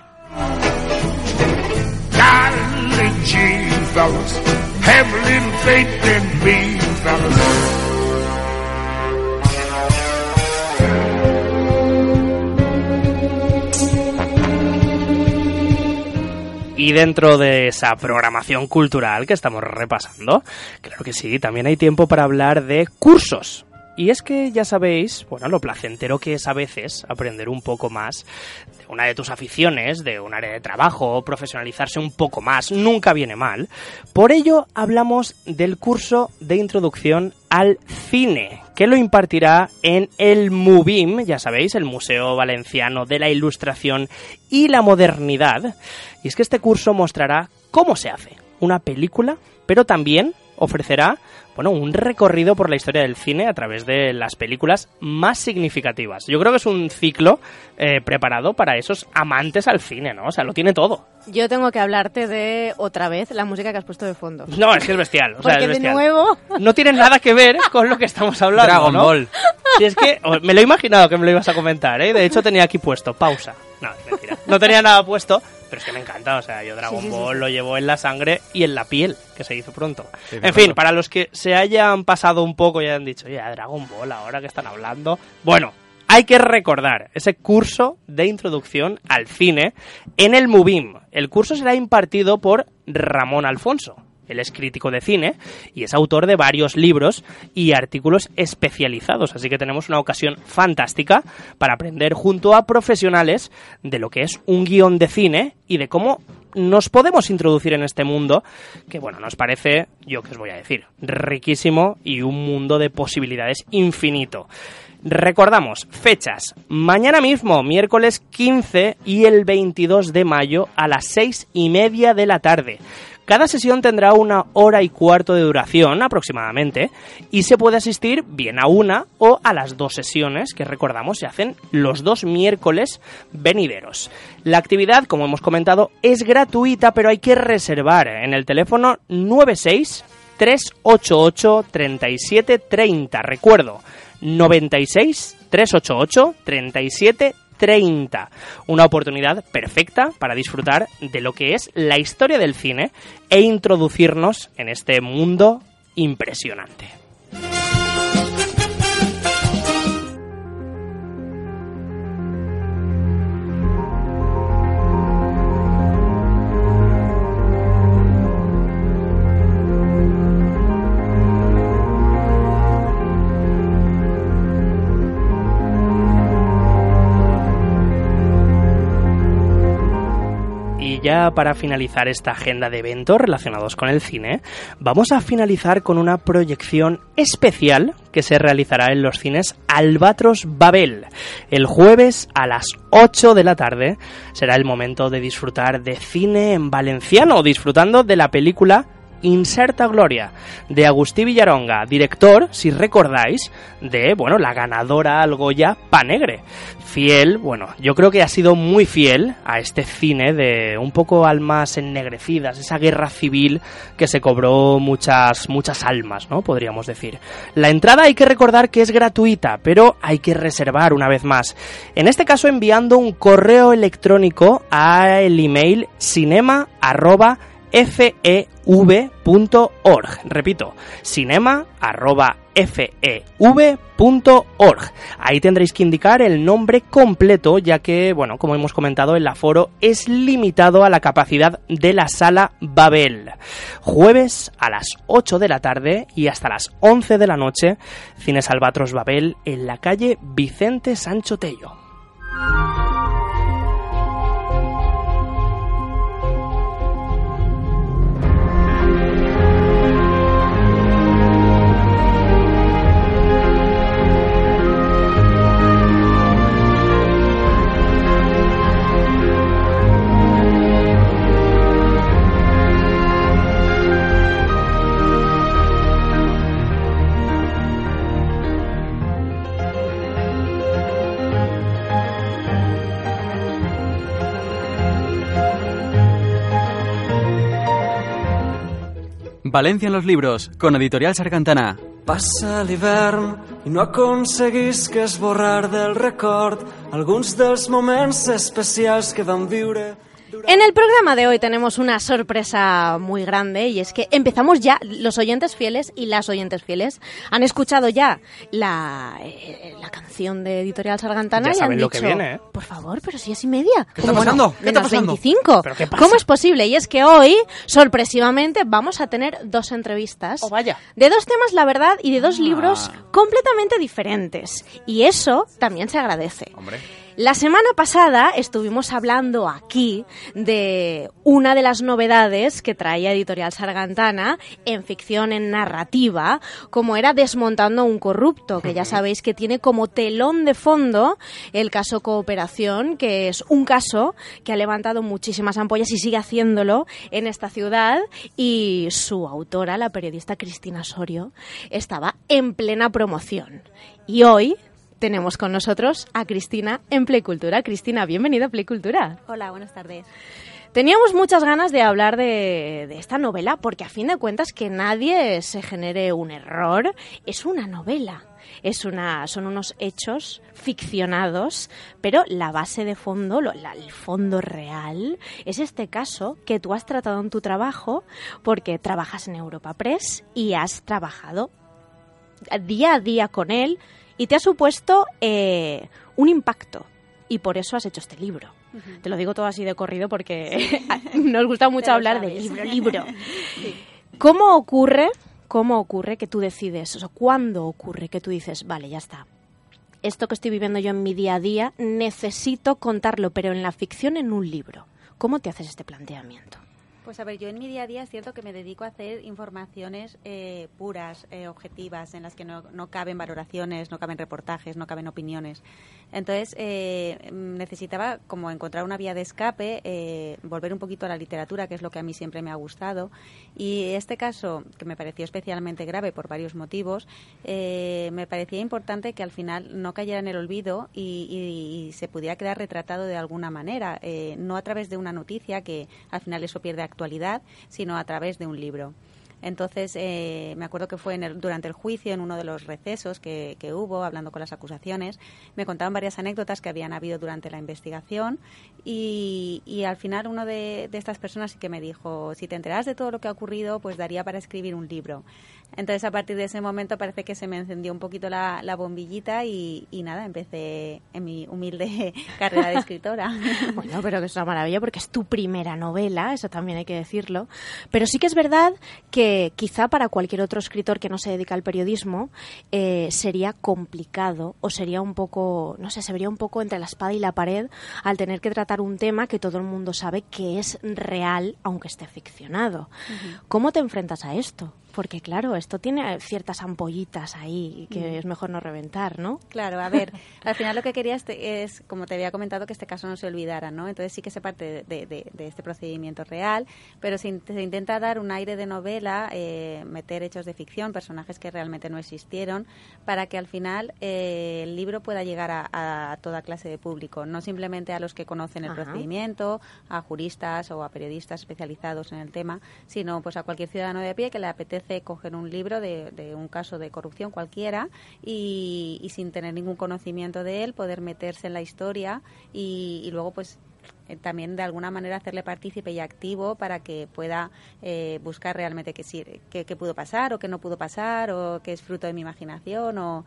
Y dentro de esa programación cultural que estamos repasando, claro que sí, también hay tiempo para hablar de cursos. Y es que ya sabéis, bueno, lo placentero que es a veces aprender un poco más una de tus aficiones, de un área de trabajo, profesionalizarse un poco más, nunca viene mal. Por ello hablamos del curso de introducción al cine, que lo impartirá en el MUBIM, ya sabéis, el Museo Valenciano de la Ilustración y la Modernidad. Y es que este curso mostrará cómo se hace una película, pero también ofrecerá bueno, un recorrido por la historia del cine a través de las películas más significativas. Yo creo que es un ciclo eh, preparado para esos amantes al cine, ¿no? O sea, lo tiene todo. Yo tengo que hablarte de otra vez la música que has puesto de fondo. No, es que es bestial. O sea, Porque es de bestial. nuevo. No tiene nada que ver con lo que estamos hablando. Dragon ¿no? Ball. Si es que me lo he imaginado que me lo ibas a comentar, ¿eh? De hecho tenía aquí puesto, pausa. No, es mentira. No tenía nada puesto, pero es que me encanta. O sea, yo Dragon Sí, sí, sí, Ball sí. lo llevo en la sangre y en la piel, que se hizo pronto. Sí, en fin, para los que se hayan pasado un poco y hayan dicho, ya, Dragon Ball, ahora que están hablando. Bueno, hay que recordar ese curso de introducción al cine en el MUBIM. El curso será impartido por Ramón Alfonso. Él es crítico de cine y es autor de varios libros y artículos especializados, así que tenemos una ocasión fantástica para aprender junto a profesionales de lo que es un guion de cine y de cómo nos podemos introducir en este mundo que, bueno, nos parece, yo que os voy a decir, riquísimo y un mundo de posibilidades infinito. Recordamos, fechas. Mañana mismo, miércoles 15 y el 22 de mayo a las seis y media de la tarde. Cada sesión tendrá una hora y cuarto de duración aproximadamente y se puede asistir bien a una o a las dos sesiones que recordamos se hacen los dos miércoles venideros. La actividad, como hemos comentado, es gratuita pero hay que reservar en el teléfono 96 388 3730. Recuerdo, 96 388 3730. Una oportunidad perfecta para disfrutar de lo que es la historia del cine e introducirnos en este mundo impresionante. Ya para finalizar esta agenda de eventos relacionados con el cine, vamos a finalizar con una proyección especial que se realizará en los cines Albatros Babel. El jueves a las 8 de la tarde será el momento de disfrutar de cine en valenciano, disfrutando de la película Inserta Gloria, de Agustí Villaronga, director, si recordáis, de, bueno, la ganadora al Goya Panegre. Fiel, bueno, yo creo que ha sido muy fiel a este cine de un poco almas ennegrecidas, esa guerra civil que se cobró muchas, muchas almas, ¿no? Podríamos decir. La entrada hay que recordar que es gratuita, pero hay que reservar una vez más. En este caso enviando un correo electrónico al email cinema arroba fev.org. Repito, cinema.fev.org. Ahí tendréis que indicar el nombre completo, ya que, bueno, como hemos comentado, el aforo es limitado a la capacidad de la sala Babel. Jueves a las 8 de la tarde y hasta las 11 de la noche, Cines Albatros Babel en la calle Vicente Sancho Tello. Valencia en los libros, con Editorial Sargantana. Passa l'hivern i no aconseguisc esborrar del record alguns dels moments especials que vam viure. En el programa de hoy tenemos una sorpresa muy grande y es que empezamos ya, los oyentes fieles y las oyentes fieles han escuchado ya la, eh, la canción de Editorial Sargantana Ya y han saben lo dicho, que viene, ¿eh? por favor, pero si es y media. ¿Qué está pasando? ¿Qué está pasando? 25. ¿Pero qué pasa? ¿Cómo es posible? Y es que hoy, sorpresivamente, vamos a tener dos entrevistas Oh, vaya. de dos temas, la verdad, y de dos Ah. libros completamente diferentes. Y eso también se agradece. Hombre. La semana pasada estuvimos hablando aquí de una de las novedades que traía Editorial Sargantana en ficción, en narrativa, como era Desmontando un corrupto, que ya sabéis que tiene como telón de fondo el caso Cooperación, que es un caso que ha levantado muchísimas ampollas y sigue haciéndolo en esta ciudad y su autora, la periodista Cristina Sorio, estaba en plena promoción. Y hoy tenemos con nosotros a Cristina en Playcultura. Cristina, bienvenida a Playcultura. Hola, buenas tardes. Teníamos muchas ganas de hablar de, de, esta novela porque a fin de cuentas que nadie se genere un error es una novela. Es una, son unos hechos ficcionados, pero la base de fondo, lo, la, el fondo real, es este caso que tú has tratado en tu trabajo porque trabajas en Europa Press y has trabajado día a día con él y te ha supuesto eh, un impacto y por eso has hecho este libro. Uh -huh. Te lo digo todo así de corrido porque sí. <laughs> nos gusta mucho hablar de libro, libro. <laughs> sí. ¿Cómo ocurre, cómo ocurre que tú decides, o sea, cuándo ocurre que tú dices, vale, ya está, esto que estoy viviendo yo en mi día a día, necesito contarlo, pero en la ficción, en un libro? ¿Cómo te haces este planteamiento? Pues a ver, yo en mi día a día es cierto que me dedico a hacer informaciones eh, puras, eh, objetivas, en las que no, no, caben valoraciones, no caben reportajes, no caben opiniones. Entonces eh, necesitaba como encontrar una vía de escape, eh, volver un poquito a la literatura, que es lo que a mí siempre me ha gustado. Y este caso, que me pareció especialmente grave por varios motivos, me parecía importante que al final no cayera en el olvido y, y, se pudiera quedar retratado de alguna manera, no a través de una noticia que al final eso pierde actualidad, sino a través de un libro. Entonces, eh, me acuerdo que fue en el, durante el juicio, en uno de los recesos que, hubo, hablando con las acusaciones, me contaban varias anécdotas que habían habido durante la investigación y, y al final uno de, de, estas personas sí que me dijo, si te enteras de todo lo que ha ocurrido, pues daría para escribir un libro. Entonces, a partir de ese momento parece que se me encendió un poquito la, la bombillita y, y, nada, empecé en mi humilde <laughs> carrera de escritora. <laughs> bueno, pero que es una maravilla porque es tu primera novela, eso también hay que decirlo. Pero sí que es verdad que quizá para cualquier otro escritor que no se dedica al periodismo eh, sería complicado o sería un poco, no sé, se vería un poco entre la espada y la pared al tener que tratar un tema que todo el mundo sabe que es real, aunque esté ficcionado. Uh -huh. ¿Cómo te enfrentas a esto? Porque claro, esto tiene ciertas ampollitas ahí que mm. es mejor no reventar, ¿no? Claro, a ver, al final lo que quería este es, como te había comentado, que este caso no se olvidara, ¿no? Entonces sí que se parte de, de, de este procedimiento real, pero se, se, intenta dar un aire de novela, eh, meter hechos de ficción, personajes que realmente no existieron, para que al final eh, el libro pueda llegar a, a, toda clase de público, no simplemente a los que conocen el Ajá. procedimiento, a juristas o a periodistas especializados en el tema, sino pues a cualquier ciudadano de a pie que le coger un libro de, de, un caso de corrupción cualquiera y, y, sin tener ningún conocimiento de él poder meterse en la historia y, y luego pues eh, también de alguna manera hacerle partícipe y activo para que pueda eh, buscar realmente qué, qué, qué pudo pasar o qué no pudo pasar o qué es fruto de mi imaginación o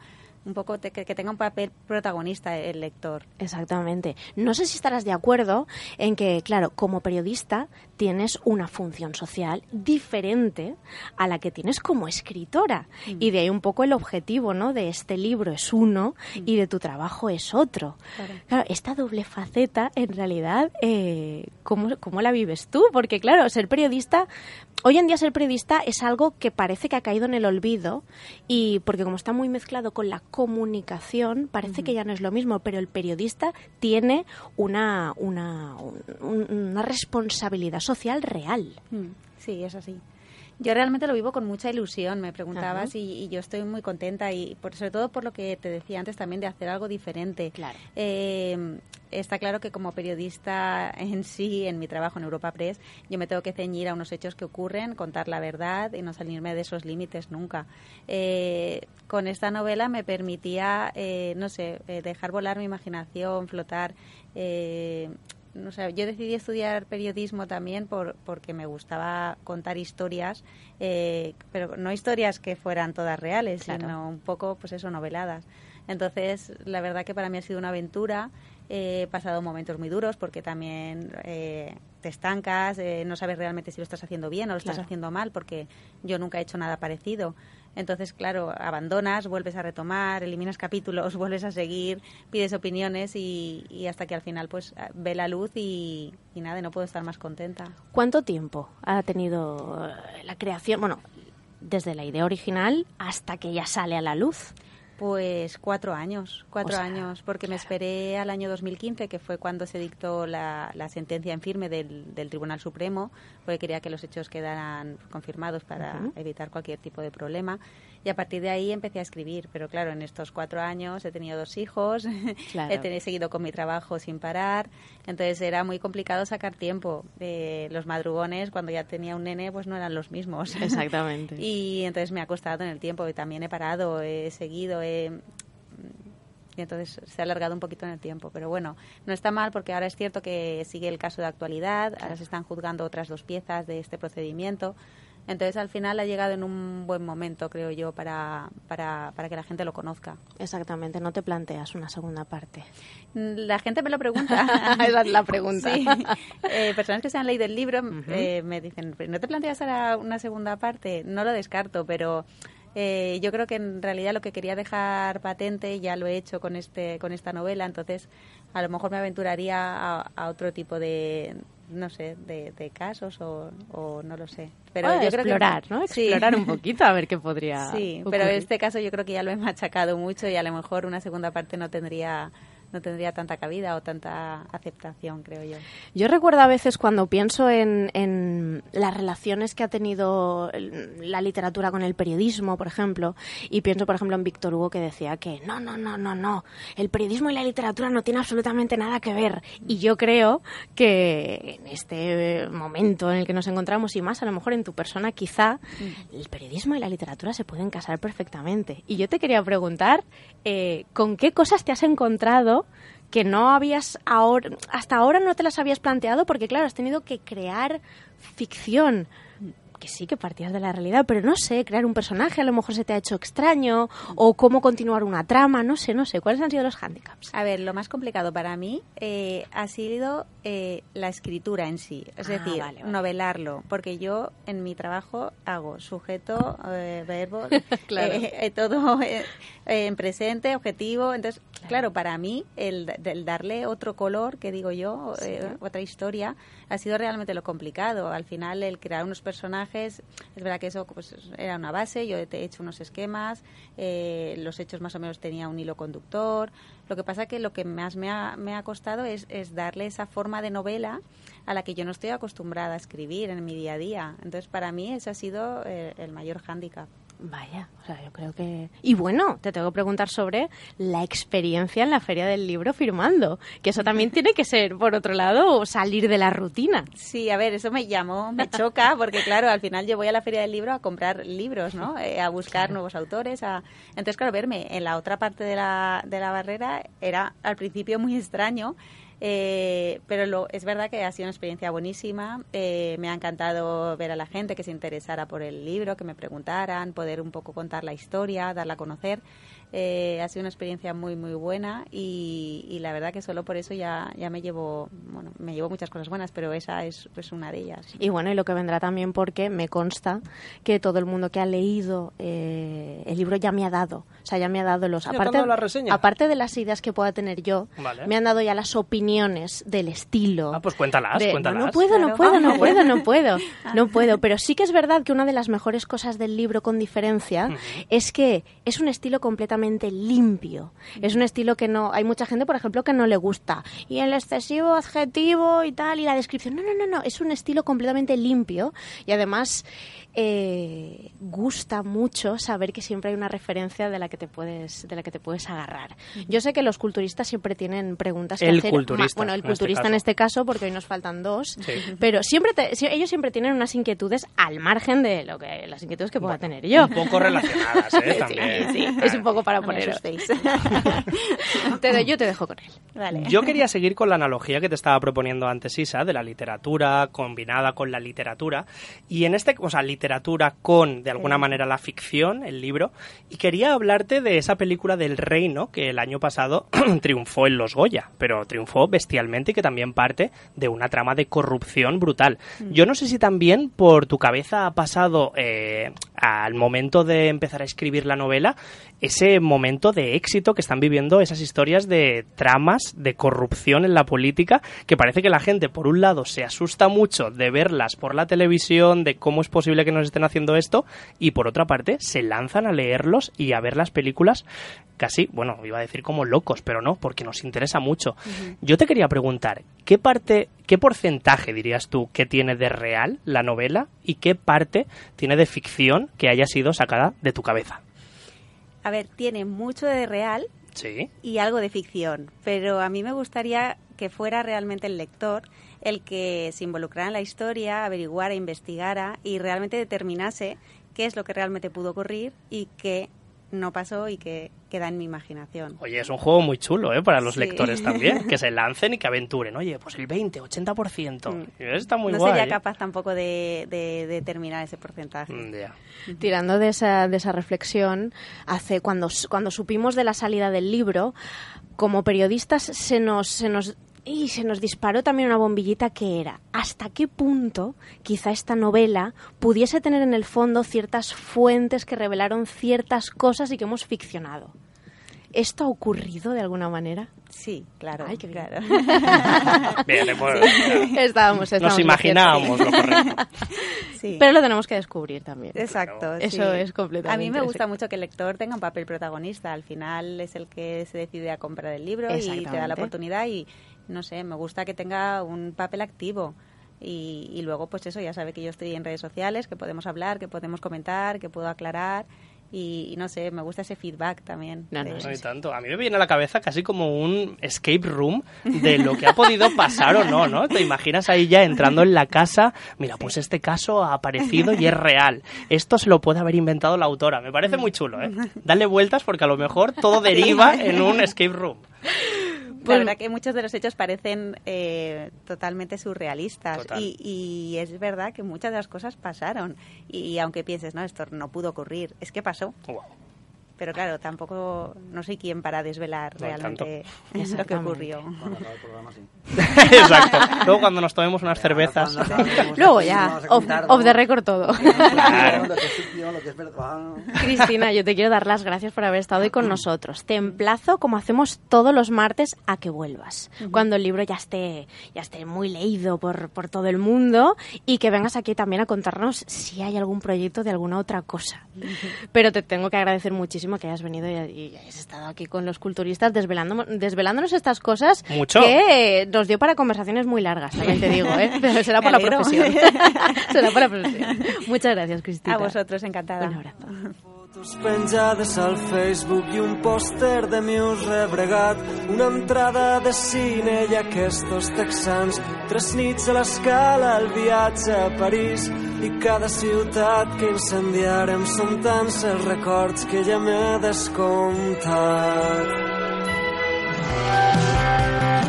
un poco te, que, que, tenga un papel protagonista el lector. Exactamente. No sé si estarás de acuerdo en que, claro, como periodista tienes una función social diferente a la que tienes como escritora. Mm. Y de ahí un poco el objetivo, ¿no? De este libro es uno mm. y de tu trabajo es otro. Claro, claro esta doble faceta, en realidad, eh, ¿cómo, ¿cómo la vives tú? Porque, claro, ser periodista hoy en día ser periodista es algo que parece que ha caído en el olvido y porque como está muy mezclado con la comunicación parece uh -huh. que ya no es lo mismo, pero el periodista tiene una, una, un, una responsabilidad social real. Mm, sí, es así. Yo realmente lo vivo con mucha ilusión, me preguntabas, y, y, yo estoy muy contenta, y por, sobre todo por lo que te decía antes también de hacer algo diferente. Claro. Eh, está claro que como periodista <laughs> en sí, en mi trabajo en Europa Press, yo me tengo que ceñir a unos hechos que ocurren, contar la verdad y no salirme de esos límites nunca. Eh, con esta novela me permitía, eh, no sé, eh, dejar volar mi imaginación, flotar. Eh, no sé, yo decidí estudiar periodismo también por, porque me gustaba contar historias, eh, pero no historias que fueran todas reales, claro. sino un poco, pues eso, noveladas. Entonces, la verdad que para mí ha sido una aventura He pasado momentos muy duros porque también te estancas, no sabes realmente si lo estás haciendo bien o lo estás haciendo mal, porque yo nunca he hecho nada parecido. Entonces, claro, abandonas, vuelves a retomar, eliminas capítulos, <laughs> vuelves a seguir, pides opiniones y, hasta que al final pues ve la luz y, nada, no puedo estar más contenta. ¿Cuánto tiempo ha tenido eh, la creación? Bueno, desde la idea original hasta que ya sale a la luz. Pues cuatro años, cuatro años, porque me esperé al año 2015, que fue cuando se dictó la, sentencia en firme del, Tribunal Supremo, porque quería que los hechos quedaran confirmados para evitar cualquier tipo de problema. Y a partir de ahí empecé a escribir, pero claro, en estos cuatro años he tenido dos hijos, <laughs> he, seguido con mi trabajo sin parar, entonces era muy complicado sacar tiempo. de los madrugones, cuando ya tenía un nene, pues no eran los mismos. <laughs> Exactamente. y entonces me ha costado en el tiempo y también he parado, he seguido, he y entonces se ha alargado un poquito en el tiempo. Pero bueno, no está mal porque ahora es cierto que sigue el caso de actualidad, ahora se están juzgando otras dos piezas de este procedimiento. Entonces, al final ha llegado en un buen momento, creo yo, para, para, para que la gente lo conozca. Exactamente, no te planteas una segunda parte. La gente me lo pregunta. <laughs> Esa es la pregunta. Sí. Eh, personas que se han leído el libro eh, me dicen, ¿no te planteas ahora una segunda parte? No lo descarto, pero eh, yo creo que en realidad lo que quería dejar patente ya lo he hecho con este con esta novela, entonces a lo mejor me aventuraría a, otro tipo de no sé, de, casos o, no lo sé. Pero yo explorar, creo que, ¿no? Explorar un poquito a ver qué podría. <laughs> Sí, pero en este caso yo creo que ya lo he machacado mucho y a lo mejor una segunda parte no tendría no tendría tanta cabida o tanta aceptación, creo yo. Yo recuerdo a veces cuando pienso en, en, las relaciones que ha tenido la literatura con el periodismo, por ejemplo, y pienso, por ejemplo, en Víctor Hugo que decía que no, no, no, no, no, el periodismo y la literatura no tienen absolutamente nada que ver. Y yo creo que en este momento en el que nos encontramos y más, a lo mejor en tu persona, quizá el periodismo y la literatura se pueden casar perfectamente. Y yo te quería preguntar, eh, ¿con qué cosas te has encontrado que no habías ahora, hasta ahora no te las habías planteado porque claro, has tenido que crear ficción que sí que partías de la realidad, pero no sé, crear un personaje a lo mejor se te ha hecho extraño o cómo continuar una trama, no sé, no sé, ¿cuáles han sido los hándicaps? A ver, lo más complicado para mí eh, ha sido eh, la escritura en sí, es ah, decir, novelarlo, porque yo en mi trabajo hago sujeto, eh, verbo, <laughs> todo en presente, objetivo, entonces, claro, para mí el, darle otro color, que digo yo, otra historia, ha sido realmente lo complicado. Al final, el crear unos es verdad que eso pues, era una base, yo he hecho unos esquemas, eh, los hechos más o menos tenía un hilo conductor. Lo que pasa que lo que más me ha, me ha costado es, es darle esa forma de novela a la que yo no estoy acostumbrada a escribir en mi día a día. Entonces, para mí ese ha sido eh, el mayor hándicap. Vaya, o sea, yo creo que... Y bueno, te tengo que preguntar sobre la experiencia en la Feria del Libro firmando, que eso también tiene que ser, por otro lado, salir de la rutina. Sí, a ver, eso me llamó, me choca, porque claro, al final yo voy a la Feria del Libro a comprar libros, ¿no? Eh, a buscar nuevos autores, a... Entonces, claro, verme en la otra parte de la, de la barrera era al principio muy extraño, eh, pero lo, es verdad que ha sido una experiencia buenísima. Eh, me ha encantado ver a la gente que se interesara por el libro, que me preguntaran, poder un poco contar la historia, darla a conocer. Eh, ha sido una experiencia muy muy buena y, la verdad que solo por eso ya, ya me llevo bueno me llevo muchas cosas buenas pero esa es pues una de ellas. Y bueno y lo que vendrá también porque me consta que todo el mundo que ha leído eh, el libro ya me ha dado o sea ya me ha dado los aparte aparte de las ideas que pueda tener yo me han dado ya las opiniones del estilo. Ah pues cuéntalas cuéntalas. No, puedo no puedo no puedo no puedo <laughs> no puedo pero sí que es verdad que una de las mejores cosas del libro con diferencia es que es un estilo completamente limpio. Es un estilo que no. Hay mucha gente, por ejemplo, que no le gusta. Y el excesivo adjetivo y tal, y la descripción. No, no, no, no. Es un estilo completamente limpio. Y además eh, gusta mucho saber que siempre hay una referencia de la que te puedes, de la que te puedes agarrar. Yo sé que los culturistas siempre tienen preguntas que el hacer. Culturista, bueno, el culturista en este, caso, porque hoy nos faltan dos. Pero siempre ellos siempre tienen unas inquietudes al margen de lo que las inquietudes que pueda tener yo. Un poco relacionadas, ¿eh? <laughs> También. Sí, es un poco para poneros. <laughs> te, yo te dejo con él. Yo quería seguir con la analogía que te estaba estaba proponiendo antes Isa, de la literatura combinada con la literatura, y en este, o sea, literatura con, de alguna manera, la ficción, el libro, y quería hablarte de esa película del reino que el año pasado <clears throat> triunfó en los Goya, pero triunfó bestialmente y que también parte de una trama de corrupción brutal. Mm. Yo no sé si también por tu cabeza ha pasado eh, al momento de empezar a escribir la novela ese momento de éxito que están viviendo esas historias de tramas de corrupción en la política que parece que la gente por un lado se asusta mucho de verlas por la televisión de cómo es posible que nos estén haciendo esto y por otra parte se lanzan a leerlos y a ver las películas casi, bueno, iba a decir como locos, pero no, porque nos interesa mucho. Yo te quería preguntar, ¿qué parte, qué porcentaje dirías tú que tiene de real la novela y qué parte tiene de ficción que haya sido sacada de tu cabeza? A ver, tiene mucho de real Sí. y algo de ficción, pero a mí me gustaría que fuera realmente el lector el que se involucrara en la historia, averiguara, investigara y realmente determinase qué es lo que realmente pudo ocurrir y qué no pasó y que queda en mi imaginación. Oye, es un juego muy chulo, ¿eh? Para los Sí. lectores también, <laughs> que se lancen y que aventuren. Oye, pues el 20, 80%. Mm. Está muy no guay. sería capaz tampoco de, de determinar ese porcentaje. Mm. Tirando de esa, de esa reflexión, hace cuando, cuando supimos de la salida del libro, como periodistas se nos, se nos y se nos disparó también una bombillita que era hasta qué punto quizá esta novela pudiese tener en el fondo ciertas fuentes que revelaron ciertas cosas y que hemos ficcionado. ¿Esto ha ocurrido de alguna manera? Sí, claro. Ay, qué bien. claro. <laughs> Bien, pues, <laughs> Estábamos, estábamos Nos imaginábamos lo correcto. <laughs> Sí. Pero lo tenemos que descubrir también. Exacto. Eso sí. es completamente A mí me gusta mucho que el lector tenga un papel protagonista. Al final es el que se decide a comprar el libro y te da la oportunidad y, no sé, me gusta que tenga un papel activo. Y, y luego, pues eso, ya sabe que yo estoy en redes sociales, que podemos hablar, que podemos comentar, que puedo aclarar. Y, y no sé, me gusta ese feedback también. No, no, No hay tanto. A mí me viene a la cabeza casi como un escape room de lo que ha podido pasar o no, ¿no? Te imaginas ahí ya entrando en la casa, mira, pues este caso ha aparecido y es real. Esto se lo puede haber inventado la autora. Me parece muy chulo, ¿eh? Dale vueltas porque a lo mejor todo deriva en un escape room. La verdad que muchos de los hechos parecen eh, totalmente surrealistas Total. y, y es verdad que muchas de las cosas pasaron y, aunque pienses, no, esto no pudo ocurrir, es que pasó. Pero claro, tampoco no soy quien para desvelar No, realmente <laughs> lo que ocurrió. <laughs> Exacto. Luego cuando nos tomemos unas cervezas. Luego ya, off, off the record todo. Claro. Lo que es ficción, lo que es verdad. Cristina, yo te quiero dar las gracias por haber estado hoy con nosotros. Te emplazo, como hacemos todos los martes, a que vuelvas. Cuando el libro ya esté, ya esté muy leído por, por todo el mundo y que vengas aquí también a contarnos si hay algún proyecto de alguna otra cosa. Pero te tengo que agradecer muchísimo que hayas venido y, y hayas estado aquí con los culturistas desvelando, desvelándonos estas cosas Mucho. que nos dio para conversaciones muy largas, también te digo, ¿eh? <laughs> Pero será por la profesión. <laughs> <laughs> será por la profesión. Muchas gracias, Cristina. A vosotros, encantada. Un abrazo. Fotos penjades al Facebook i un pòster de Muse rebregat, una entrada de cine i aquests texans, tres nits a l'escala, el viatge a París. I cada ciutat que incendiarem són tants els records que ja m'he descomptat.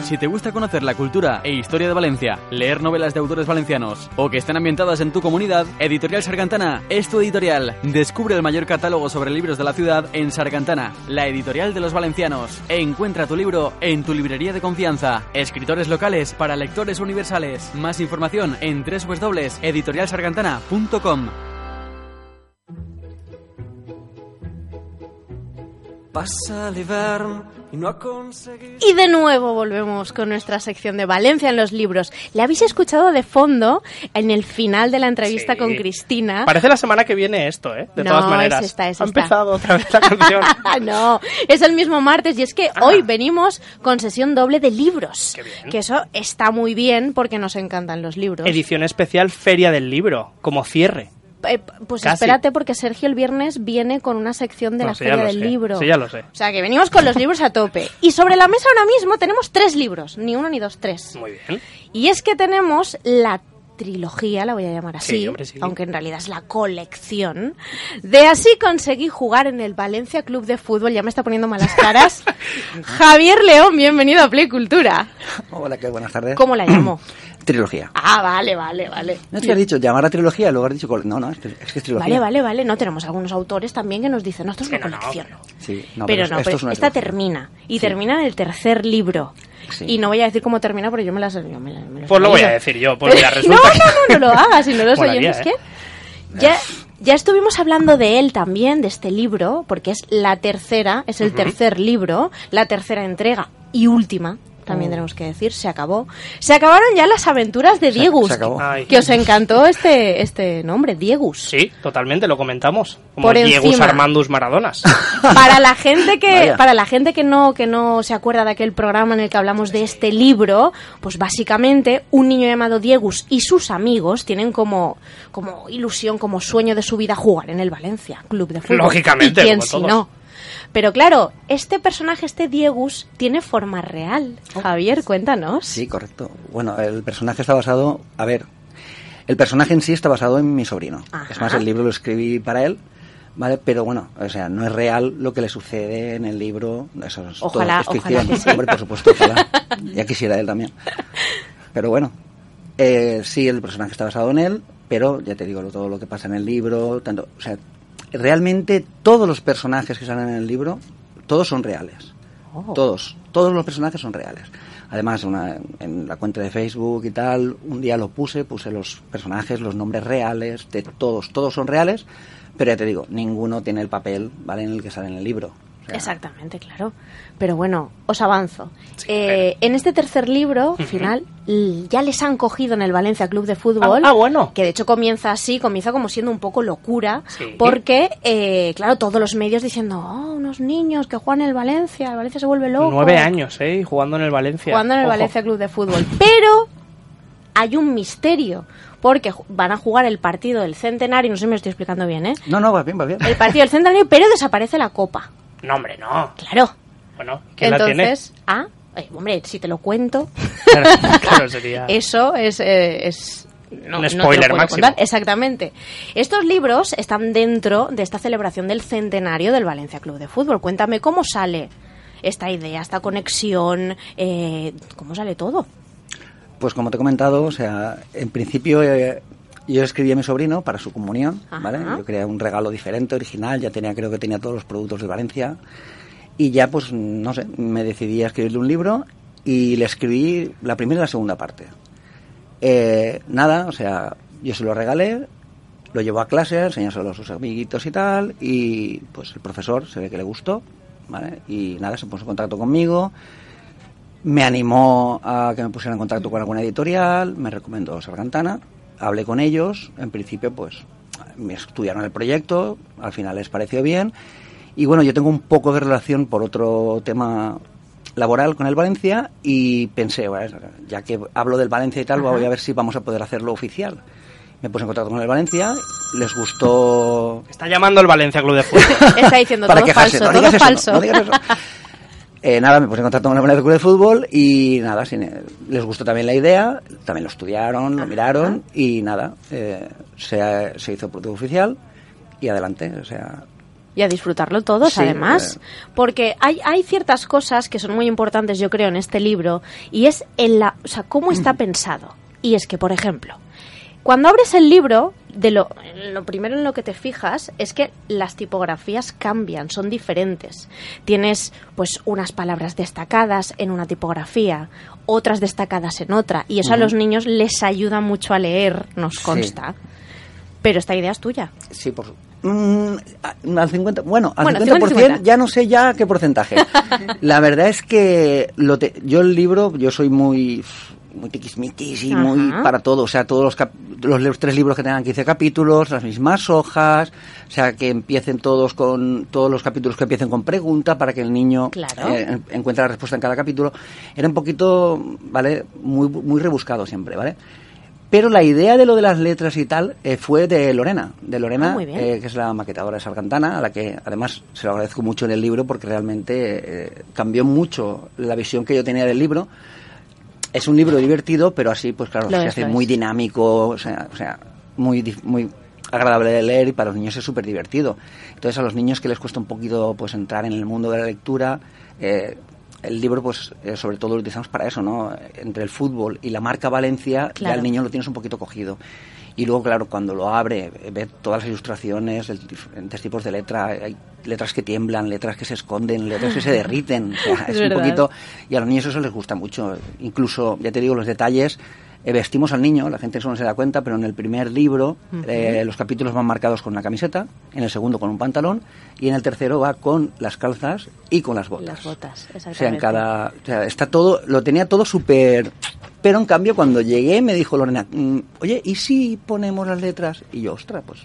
Si te gusta conocer la cultura e historia de Valencia, leer novelas de autores valencianos o que estén ambientadas en tu comunidad, Editorial Sargantana es tu editorial. Descubre el mayor catálogo sobre libros de la ciudad en Sargantana, la editorial de los valencianos. Encuentra tu libro en tu librería de confianza. Escritores locales para lectores universales. Más información en www.editorialsargantana.com. L'hivern no. Y de nuevo volvemos con nuestra sección de Valencia en los libros. Le habéis escuchado de fondo en el final de la entrevista Sí. con Cristina. Parece la semana que viene esto, ¿eh? De No, todas maneras. es esta, es ha esta. empezado otra vez la canción. <laughs> no, es el mismo martes y es que hoy venimos con sesión doble de libros. Qué bien. Que eso está muy bien porque nos encantan los libros. Edición especial Feria del Libro, como cierre. Eh, pues Casi. espérate porque Sergio el viernes viene con una sección de No, la sí, Feria del sé. Libro. Sí, ya lo sé. O sea que venimos con los libros a tope. Y sobre la mesa ahora mismo tenemos tres libros, ni uno ni dos, tres. Muy bien. Y es que tenemos la trilogía, la voy a llamar así, Sí, hombre, sí. aunque en realidad es la colección, de Así conseguí jugar en el Valencia Club de Fútbol, ya me está poniendo malas caras. <laughs> Javier León, bienvenido a Play Cultura. Hola, qué buenas tardes. ¿Cómo la llamo? <clears throat> Trilogía. Ah, vale, vale, vale. No te has dicho llamar a trilogía y luego has dicho. No, no, es que es, que es trilogía. Vale, vale, vale. No tenemos algunos autores también que nos dicen, no, esto es una colección. Sí, no, pero es- no, esto pero es una esta trilogía. termina. Y Sí. termina en el tercer libro. Sí. Y no voy a decir cómo termina porque yo me las... yo me Pues lo voy a decir yo, pues <laughs> mira, no, resulta que- no, no, no lo <laughs> hagas, si no los Molaría, oyentes ¿eh? que... Ya, ya estuvimos hablando de él también, de este libro, porque es la tercera, es el tercer libro, la tercera entrega y última, También tenemos que decir, se acabó. Se acabaron ya las aventuras de Diegus, se acabó. que- os encantó este, este nombre, Diegus. Sí, totalmente, lo comentamos. Como Por encima. Armandus Maradonas. <laughs> para la gente que Vaya. para la gente que no que no se acuerda de aquel programa en el que hablamos de este libro pues básicamente un niño llamado Diegus y sus amigos tienen como como ilusión como sueño de su vida jugar en el Valencia Club de Fútbol Lógicamente, y quién como si todos. no pero claro este personaje este Diegus tiene forma real Javier cuéntanos Sí, correcto. Bueno, el personaje está basado. A ver, el personaje en sí está basado en mi sobrino. Ajá. Es más, el libro lo escribí para él. ¿Vale? Pero bueno, o sea, no es real lo que le sucede en el libro. Eso es, todo Ojalá, ficción. ojalá que sí. Hombre, por supuesto, ojalá. Ya quisiera él también. Pero bueno, eh, sí, el personaje está basado en él, pero ya te digo, todo lo que pasa en el libro, tanto, o sea, realmente todos los personajes que salen en el libro, todos son reales. Oh. Todos, todos los personajes son reales. Además, una- en la cuenta de Facebook y tal, un día lo puse, puse los personajes, los nombres reales, de todos, todos son reales, pero ya te digo, ninguno tiene el papel, ¿vale? En el que sale en el libro. Exactamente, claro. Pero bueno, os avanzo. Eh, en este tercer libro, final, ya les han cogido en el Valencia Club de Fútbol. Ah, ah, bueno. Que de hecho comienza así, comienza como siendo un poco locura. Sí. Porque, eh, claro, todos los medios diciendo, oh, unos niños que juegan en el Valencia, el Valencia se vuelve loco. Nueve años, ¿eh? Jugando en el Valencia. Jugando en el Ojo. Valencia Club de Fútbol. Pero hay un misterio. Porque van a jugar el partido del centenario, no sé si me estoy explicando bien, ¿eh? No, no, va bien, va bien. El partido del centenario, pero desaparece la copa. No, hombre, no. Claro. Bueno, ¿quién la tiene? Entonces, ah, eh, hombre, si te lo cuento, Claro, <laughs> claro, sería... eso es, eh, es no, Un spoiler máximo. contar. Exactamente. Estos libros están dentro de esta celebración del centenario del Valencia Club de Fútbol. Cuéntame cómo sale esta idea, esta conexión, eh, cómo sale todo. Pues como te he comentado, o sea, en principio eh, yo escribí a mi sobrino para su comunión, ¿vale? Yo quería un regalo diferente, original, ya tenía, creo que tenía todos los productos de Valencia. Y ya, pues, no sé, me decidí a escribirle un libro y le escribí la primera y la segunda parte. Eh, nada, o sea, yo se lo regalé, lo llevó a clase, enseñárselo a sus amiguitos y tal, y pues el profesor se ve que le gustó, ¿vale? Y nada, se puso en contacto conmigo, me animó a que me pusiera en contacto con alguna editorial, me recomendó Sargantana, hablé con ellos, en principio pues me estudiaron el proyecto, al final les pareció bien, y bueno, yo tengo un poco de relación por otro tema laboral con el Valencia y pensé, bueno, ya que hablo del Valencia y tal, Ajá. voy a ver si vamos a poder hacerlo oficial. Me puse en contacto con el Valencia, les gustó Está llamando el Valencia Club de Fútbol. <laughs> Está diciendo para todo quejarse. falso, no todo digas eso, falso. no, no digas eso. Eh, nada, me puse en contacto con el Valencia Club de Fútbol y nada, les gustó también la idea, también lo estudiaron, lo miraron y nada, eh, se, se hizo producto oficial y adelante, o sea, y a disfrutarlo todos Sí, además eh. porque hay, hay ciertas cosas que son muy importantes yo creo en este libro y es en la o sea cómo está <clears throat> pensado. Y es que por ejemplo cuando abres el libro de lo, lo primero en lo que te fijas es que las tipografías cambian son diferentes tienes pues unas palabras destacadas en una tipografía otras destacadas en otra y eso a los niños les ayuda mucho a leer nos Sí. consta pero esta idea es tuya Sí, por Mm, al 50, bueno, al Bueno, 50%, 50. ya no sé ya qué porcentaje. <laughs> La verdad es que lo te- yo el libro, yo soy muy muy tiquismiquis y muy para todo, o sea, todos los, cap- los tres libros que tengan 15 capítulos, las mismas hojas, o sea, que empiecen todos con todos los capítulos que empiecen con pregunta para que el niño Claro. eh, en- encuentre la respuesta en cada capítulo. Era un poquito, ¿vale? Muy muy rebuscado siempre, ¿vale? Pero la idea de lo de las letras y tal eh, fue de Lorena, de Lorena, Ah, eh, que es la maquetadora de Sargantana, a la que además se lo agradezco mucho en el libro porque realmente eh, cambió mucho la visión que yo tenía del libro. Es un libro divertido, pero así, pues claro, Lo se es, hace muy es. dinámico, o sea, o sea muy, muy agradable de leer y para los niños es súper divertido. Entonces a los niños que les cuesta un poquito pues entrar en el mundo de la lectura, eh, el libro pues eh, sobre todo lo utilizamos para eso, ¿no? Entre el fútbol y la marca Valencia, ya el niño lo tienes un poquito cogido. Y luego, claro, cuando lo abre, ve todas las ilustraciones, de diferentes tipos de letra, hay letras que tiemblan, letras que se esconden, letras que se derriten. O sea, <laughs> Es es, un poquito y a los niños eso les gusta mucho. Incluso, ya te digo, los detalles. Eh, vestimos al niño, la gente eso no se da cuenta, pero en el primer libro eh, los capítulos van marcados con una camiseta, en el segundo con un pantalón y en el tercero va con las calzas y con las botas. Las botas, O sea, en exactamente. cada, o sea, está todo, lo tenía todo súper... Pero en cambio cuando llegué me dijo Lorena, "Mm, oye, ¿y si ponemos las letras? Y yo, ostras, pues...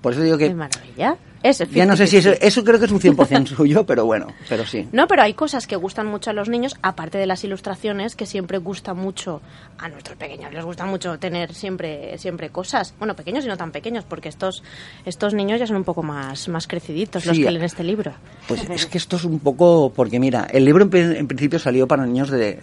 Por eso digo que... Qué maravilla. Es Ya no sé si eso, 50-50. eso creo que es un 100% <laughs> suyo, pero bueno, pero sí. No, pero hay cosas que gustan mucho a los niños, aparte de las ilustraciones, que siempre gusta mucho a nuestros pequeños. Les gusta mucho tener siempre siempre cosas. Bueno, pequeños y no tan pequeños, porque estos estos niños ya son un poco más, más creciditos los que leen este libro. Pues es que esto es un poco, porque mira, el libro en, en principio salió para niños de,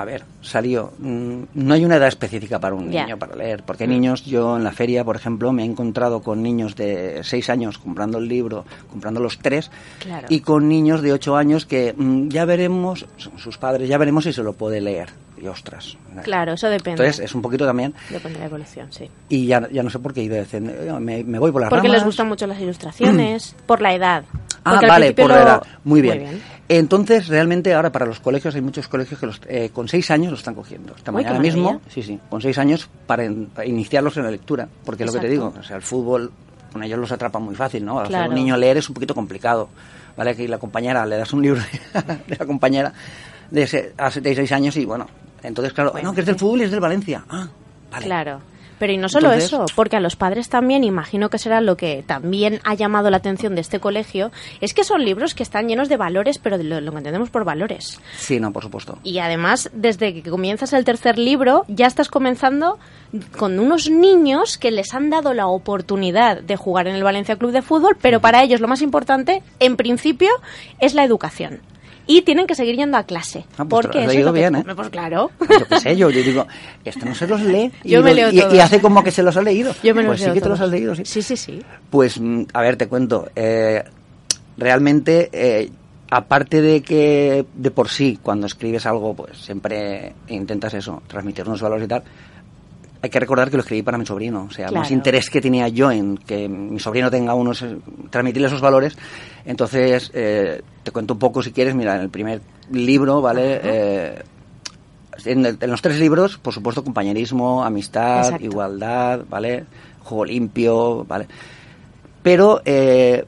a ver, salió, mm, no hay una edad específica para un niño para leer, porque niños, yo en la feria, por ejemplo, me he encontrado con niños de 6 años comprando el libro, comprando los tres, Claro. y con niños de 8 años que mm, ya veremos, sus padres, ya veremos si se lo puede leer. Y ostras. Claro, eso depende. Entonces es un poquito también, Depende de la evolución, sí. y ya, ya no sé por qué he ido diciendo, me, me voy por las Porque les gustan mucho las ilustraciones, por la edad. Ah, vale, por la edad. Muy bien. Entonces, realmente ahora para los colegios hay muchos colegios que los, eh, con seis años lo están cogiendo. Esta Uy, mañana mismo, sí, sí, con seis años para, para iniciarlos en la lectura. Porque es lo que te digo, o sea, el fútbol, con ellos los atrapa muy fácil, ¿no? Hacer Claro. un niño leer es un poquito complicado. ¿Vale? Que la compañera, le das un libro de <laughs> la compañera de a 76 años y bueno, entonces claro, no, que es del fútbol y es del Valencia. Ah, vale. Claro. Pero y no solo Entonces- eso, porque a los padres también, imagino que será lo que también ha llamado la atención de este colegio, es que son libros que están llenos de valores, pero de lo, lo que entendemos por valores. Sí, no, por supuesto. Y además, desde que comienzas el tercer libro, ya estás comenzando con unos niños que les han dado la oportunidad de jugar en el Valencia Club de Fútbol, pero para ellos lo más importante, en principio, es la educación. Y tienen que seguir yendo a clase. Ah, pues porque lo eso es leído lo que- bien, ¿eh? Pues claro. Yo qué sé, yo, yo digo, esto no se los lee. <laughs> Y, Yo me leo y- y hace como que se los ha leído. Yo me los pues sí que te los has leído, sí. Sí, sí, sí. Pues, mm, a ver, te cuento. eh, realmente, eh, aparte de que de por sí, cuando escribes algo, pues siempre intentas eso, transmitir unos valores y tal. Hay que recordar que lo escribí para mi sobrino. O sea, más interés que tenía yo en que mi sobrino tenga unos, transmitirle esos valores. Entonces, eh, te cuento un poco si quieres. Mira, en el primer libro, ¿vale? Eh, en, el- en los tres libros, por supuesto, compañerismo, amistad, Exacto. igualdad, ¿vale? Juego limpio, ¿vale? Pero eh,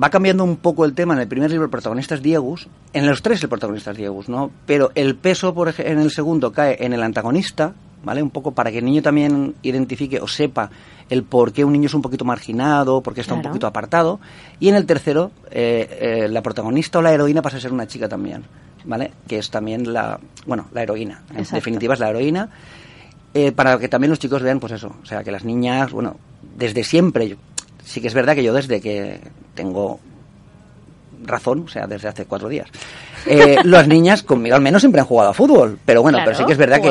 va cambiando un poco el tema. En el primer libro el protagonista es Diegus, en los tres el protagonista es Diegus, ¿no? Pero el peso por en el segundo cae en el antagonista, ¿vale? Un poco para que el niño también identifique o sepa el por qué un niño es un poquito marginado, por qué está un poquito apartado. Y en el tercero, eh, eh, la protagonista o la heroína pasa a ser una chica también, ¿vale? Que es también la, bueno, la heroína. En Exacto. definitiva es la heroína. Eh, para que también los chicos vean, pues eso, o sea, que las niñas, bueno, desde siempre, yo- sí que es verdad que yo desde que tengo razón, o sea, desde hace cuatro días, eh, <laughs> las niñas conmigo al menos siempre han jugado a fútbol, pero bueno, Claro, pero sí que es verdad que,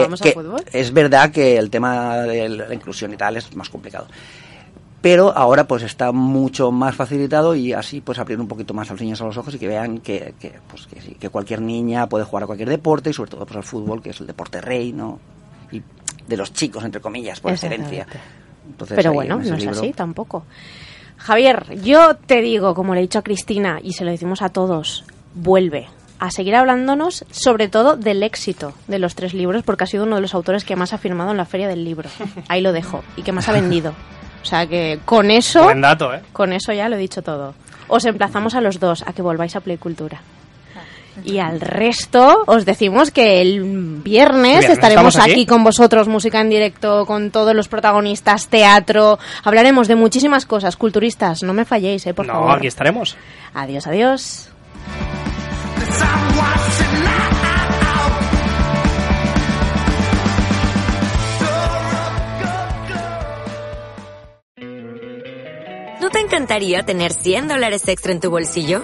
es verdad que el tema de la inclusión y tal es más complicado. Pero ahora pues está mucho más facilitado y así pues abrir un poquito más a los niños a los ojos y que vean que, que, pues, que, sí, que cualquier niña puede jugar a cualquier deporte y sobre todo pues al fútbol, que es el deporte rey, ¿no? Y de los chicos, entre comillas, por excelencia. Entonces, Pero bueno, no es libro- así tampoco. Javier, yo te digo, como le he dicho a Cristina y se lo decimos a todos, vuelve a seguir hablándonos sobre todo del éxito de los tres libros porque ha sido uno de los autores que más ha firmado en la feria del libro. Ahí lo dejo. Y que más ha vendido. O sea que con eso... Buen dato, ¿eh? Con eso ya lo he dicho todo. Os emplazamos a los dos a que volváis a Play Cultura. Y al resto os decimos que el viernes, Viernes, estaremos aquí. aquí con vosotros, música en directo, con todos los protagonistas, teatro. Hablaremos de muchísimas cosas. Culturistas, no me falléis, eh, por no, favor. aquí estaremos. Adiós, adiós. ¿No te encantaría tener 100 dólares extra en tu bolsillo?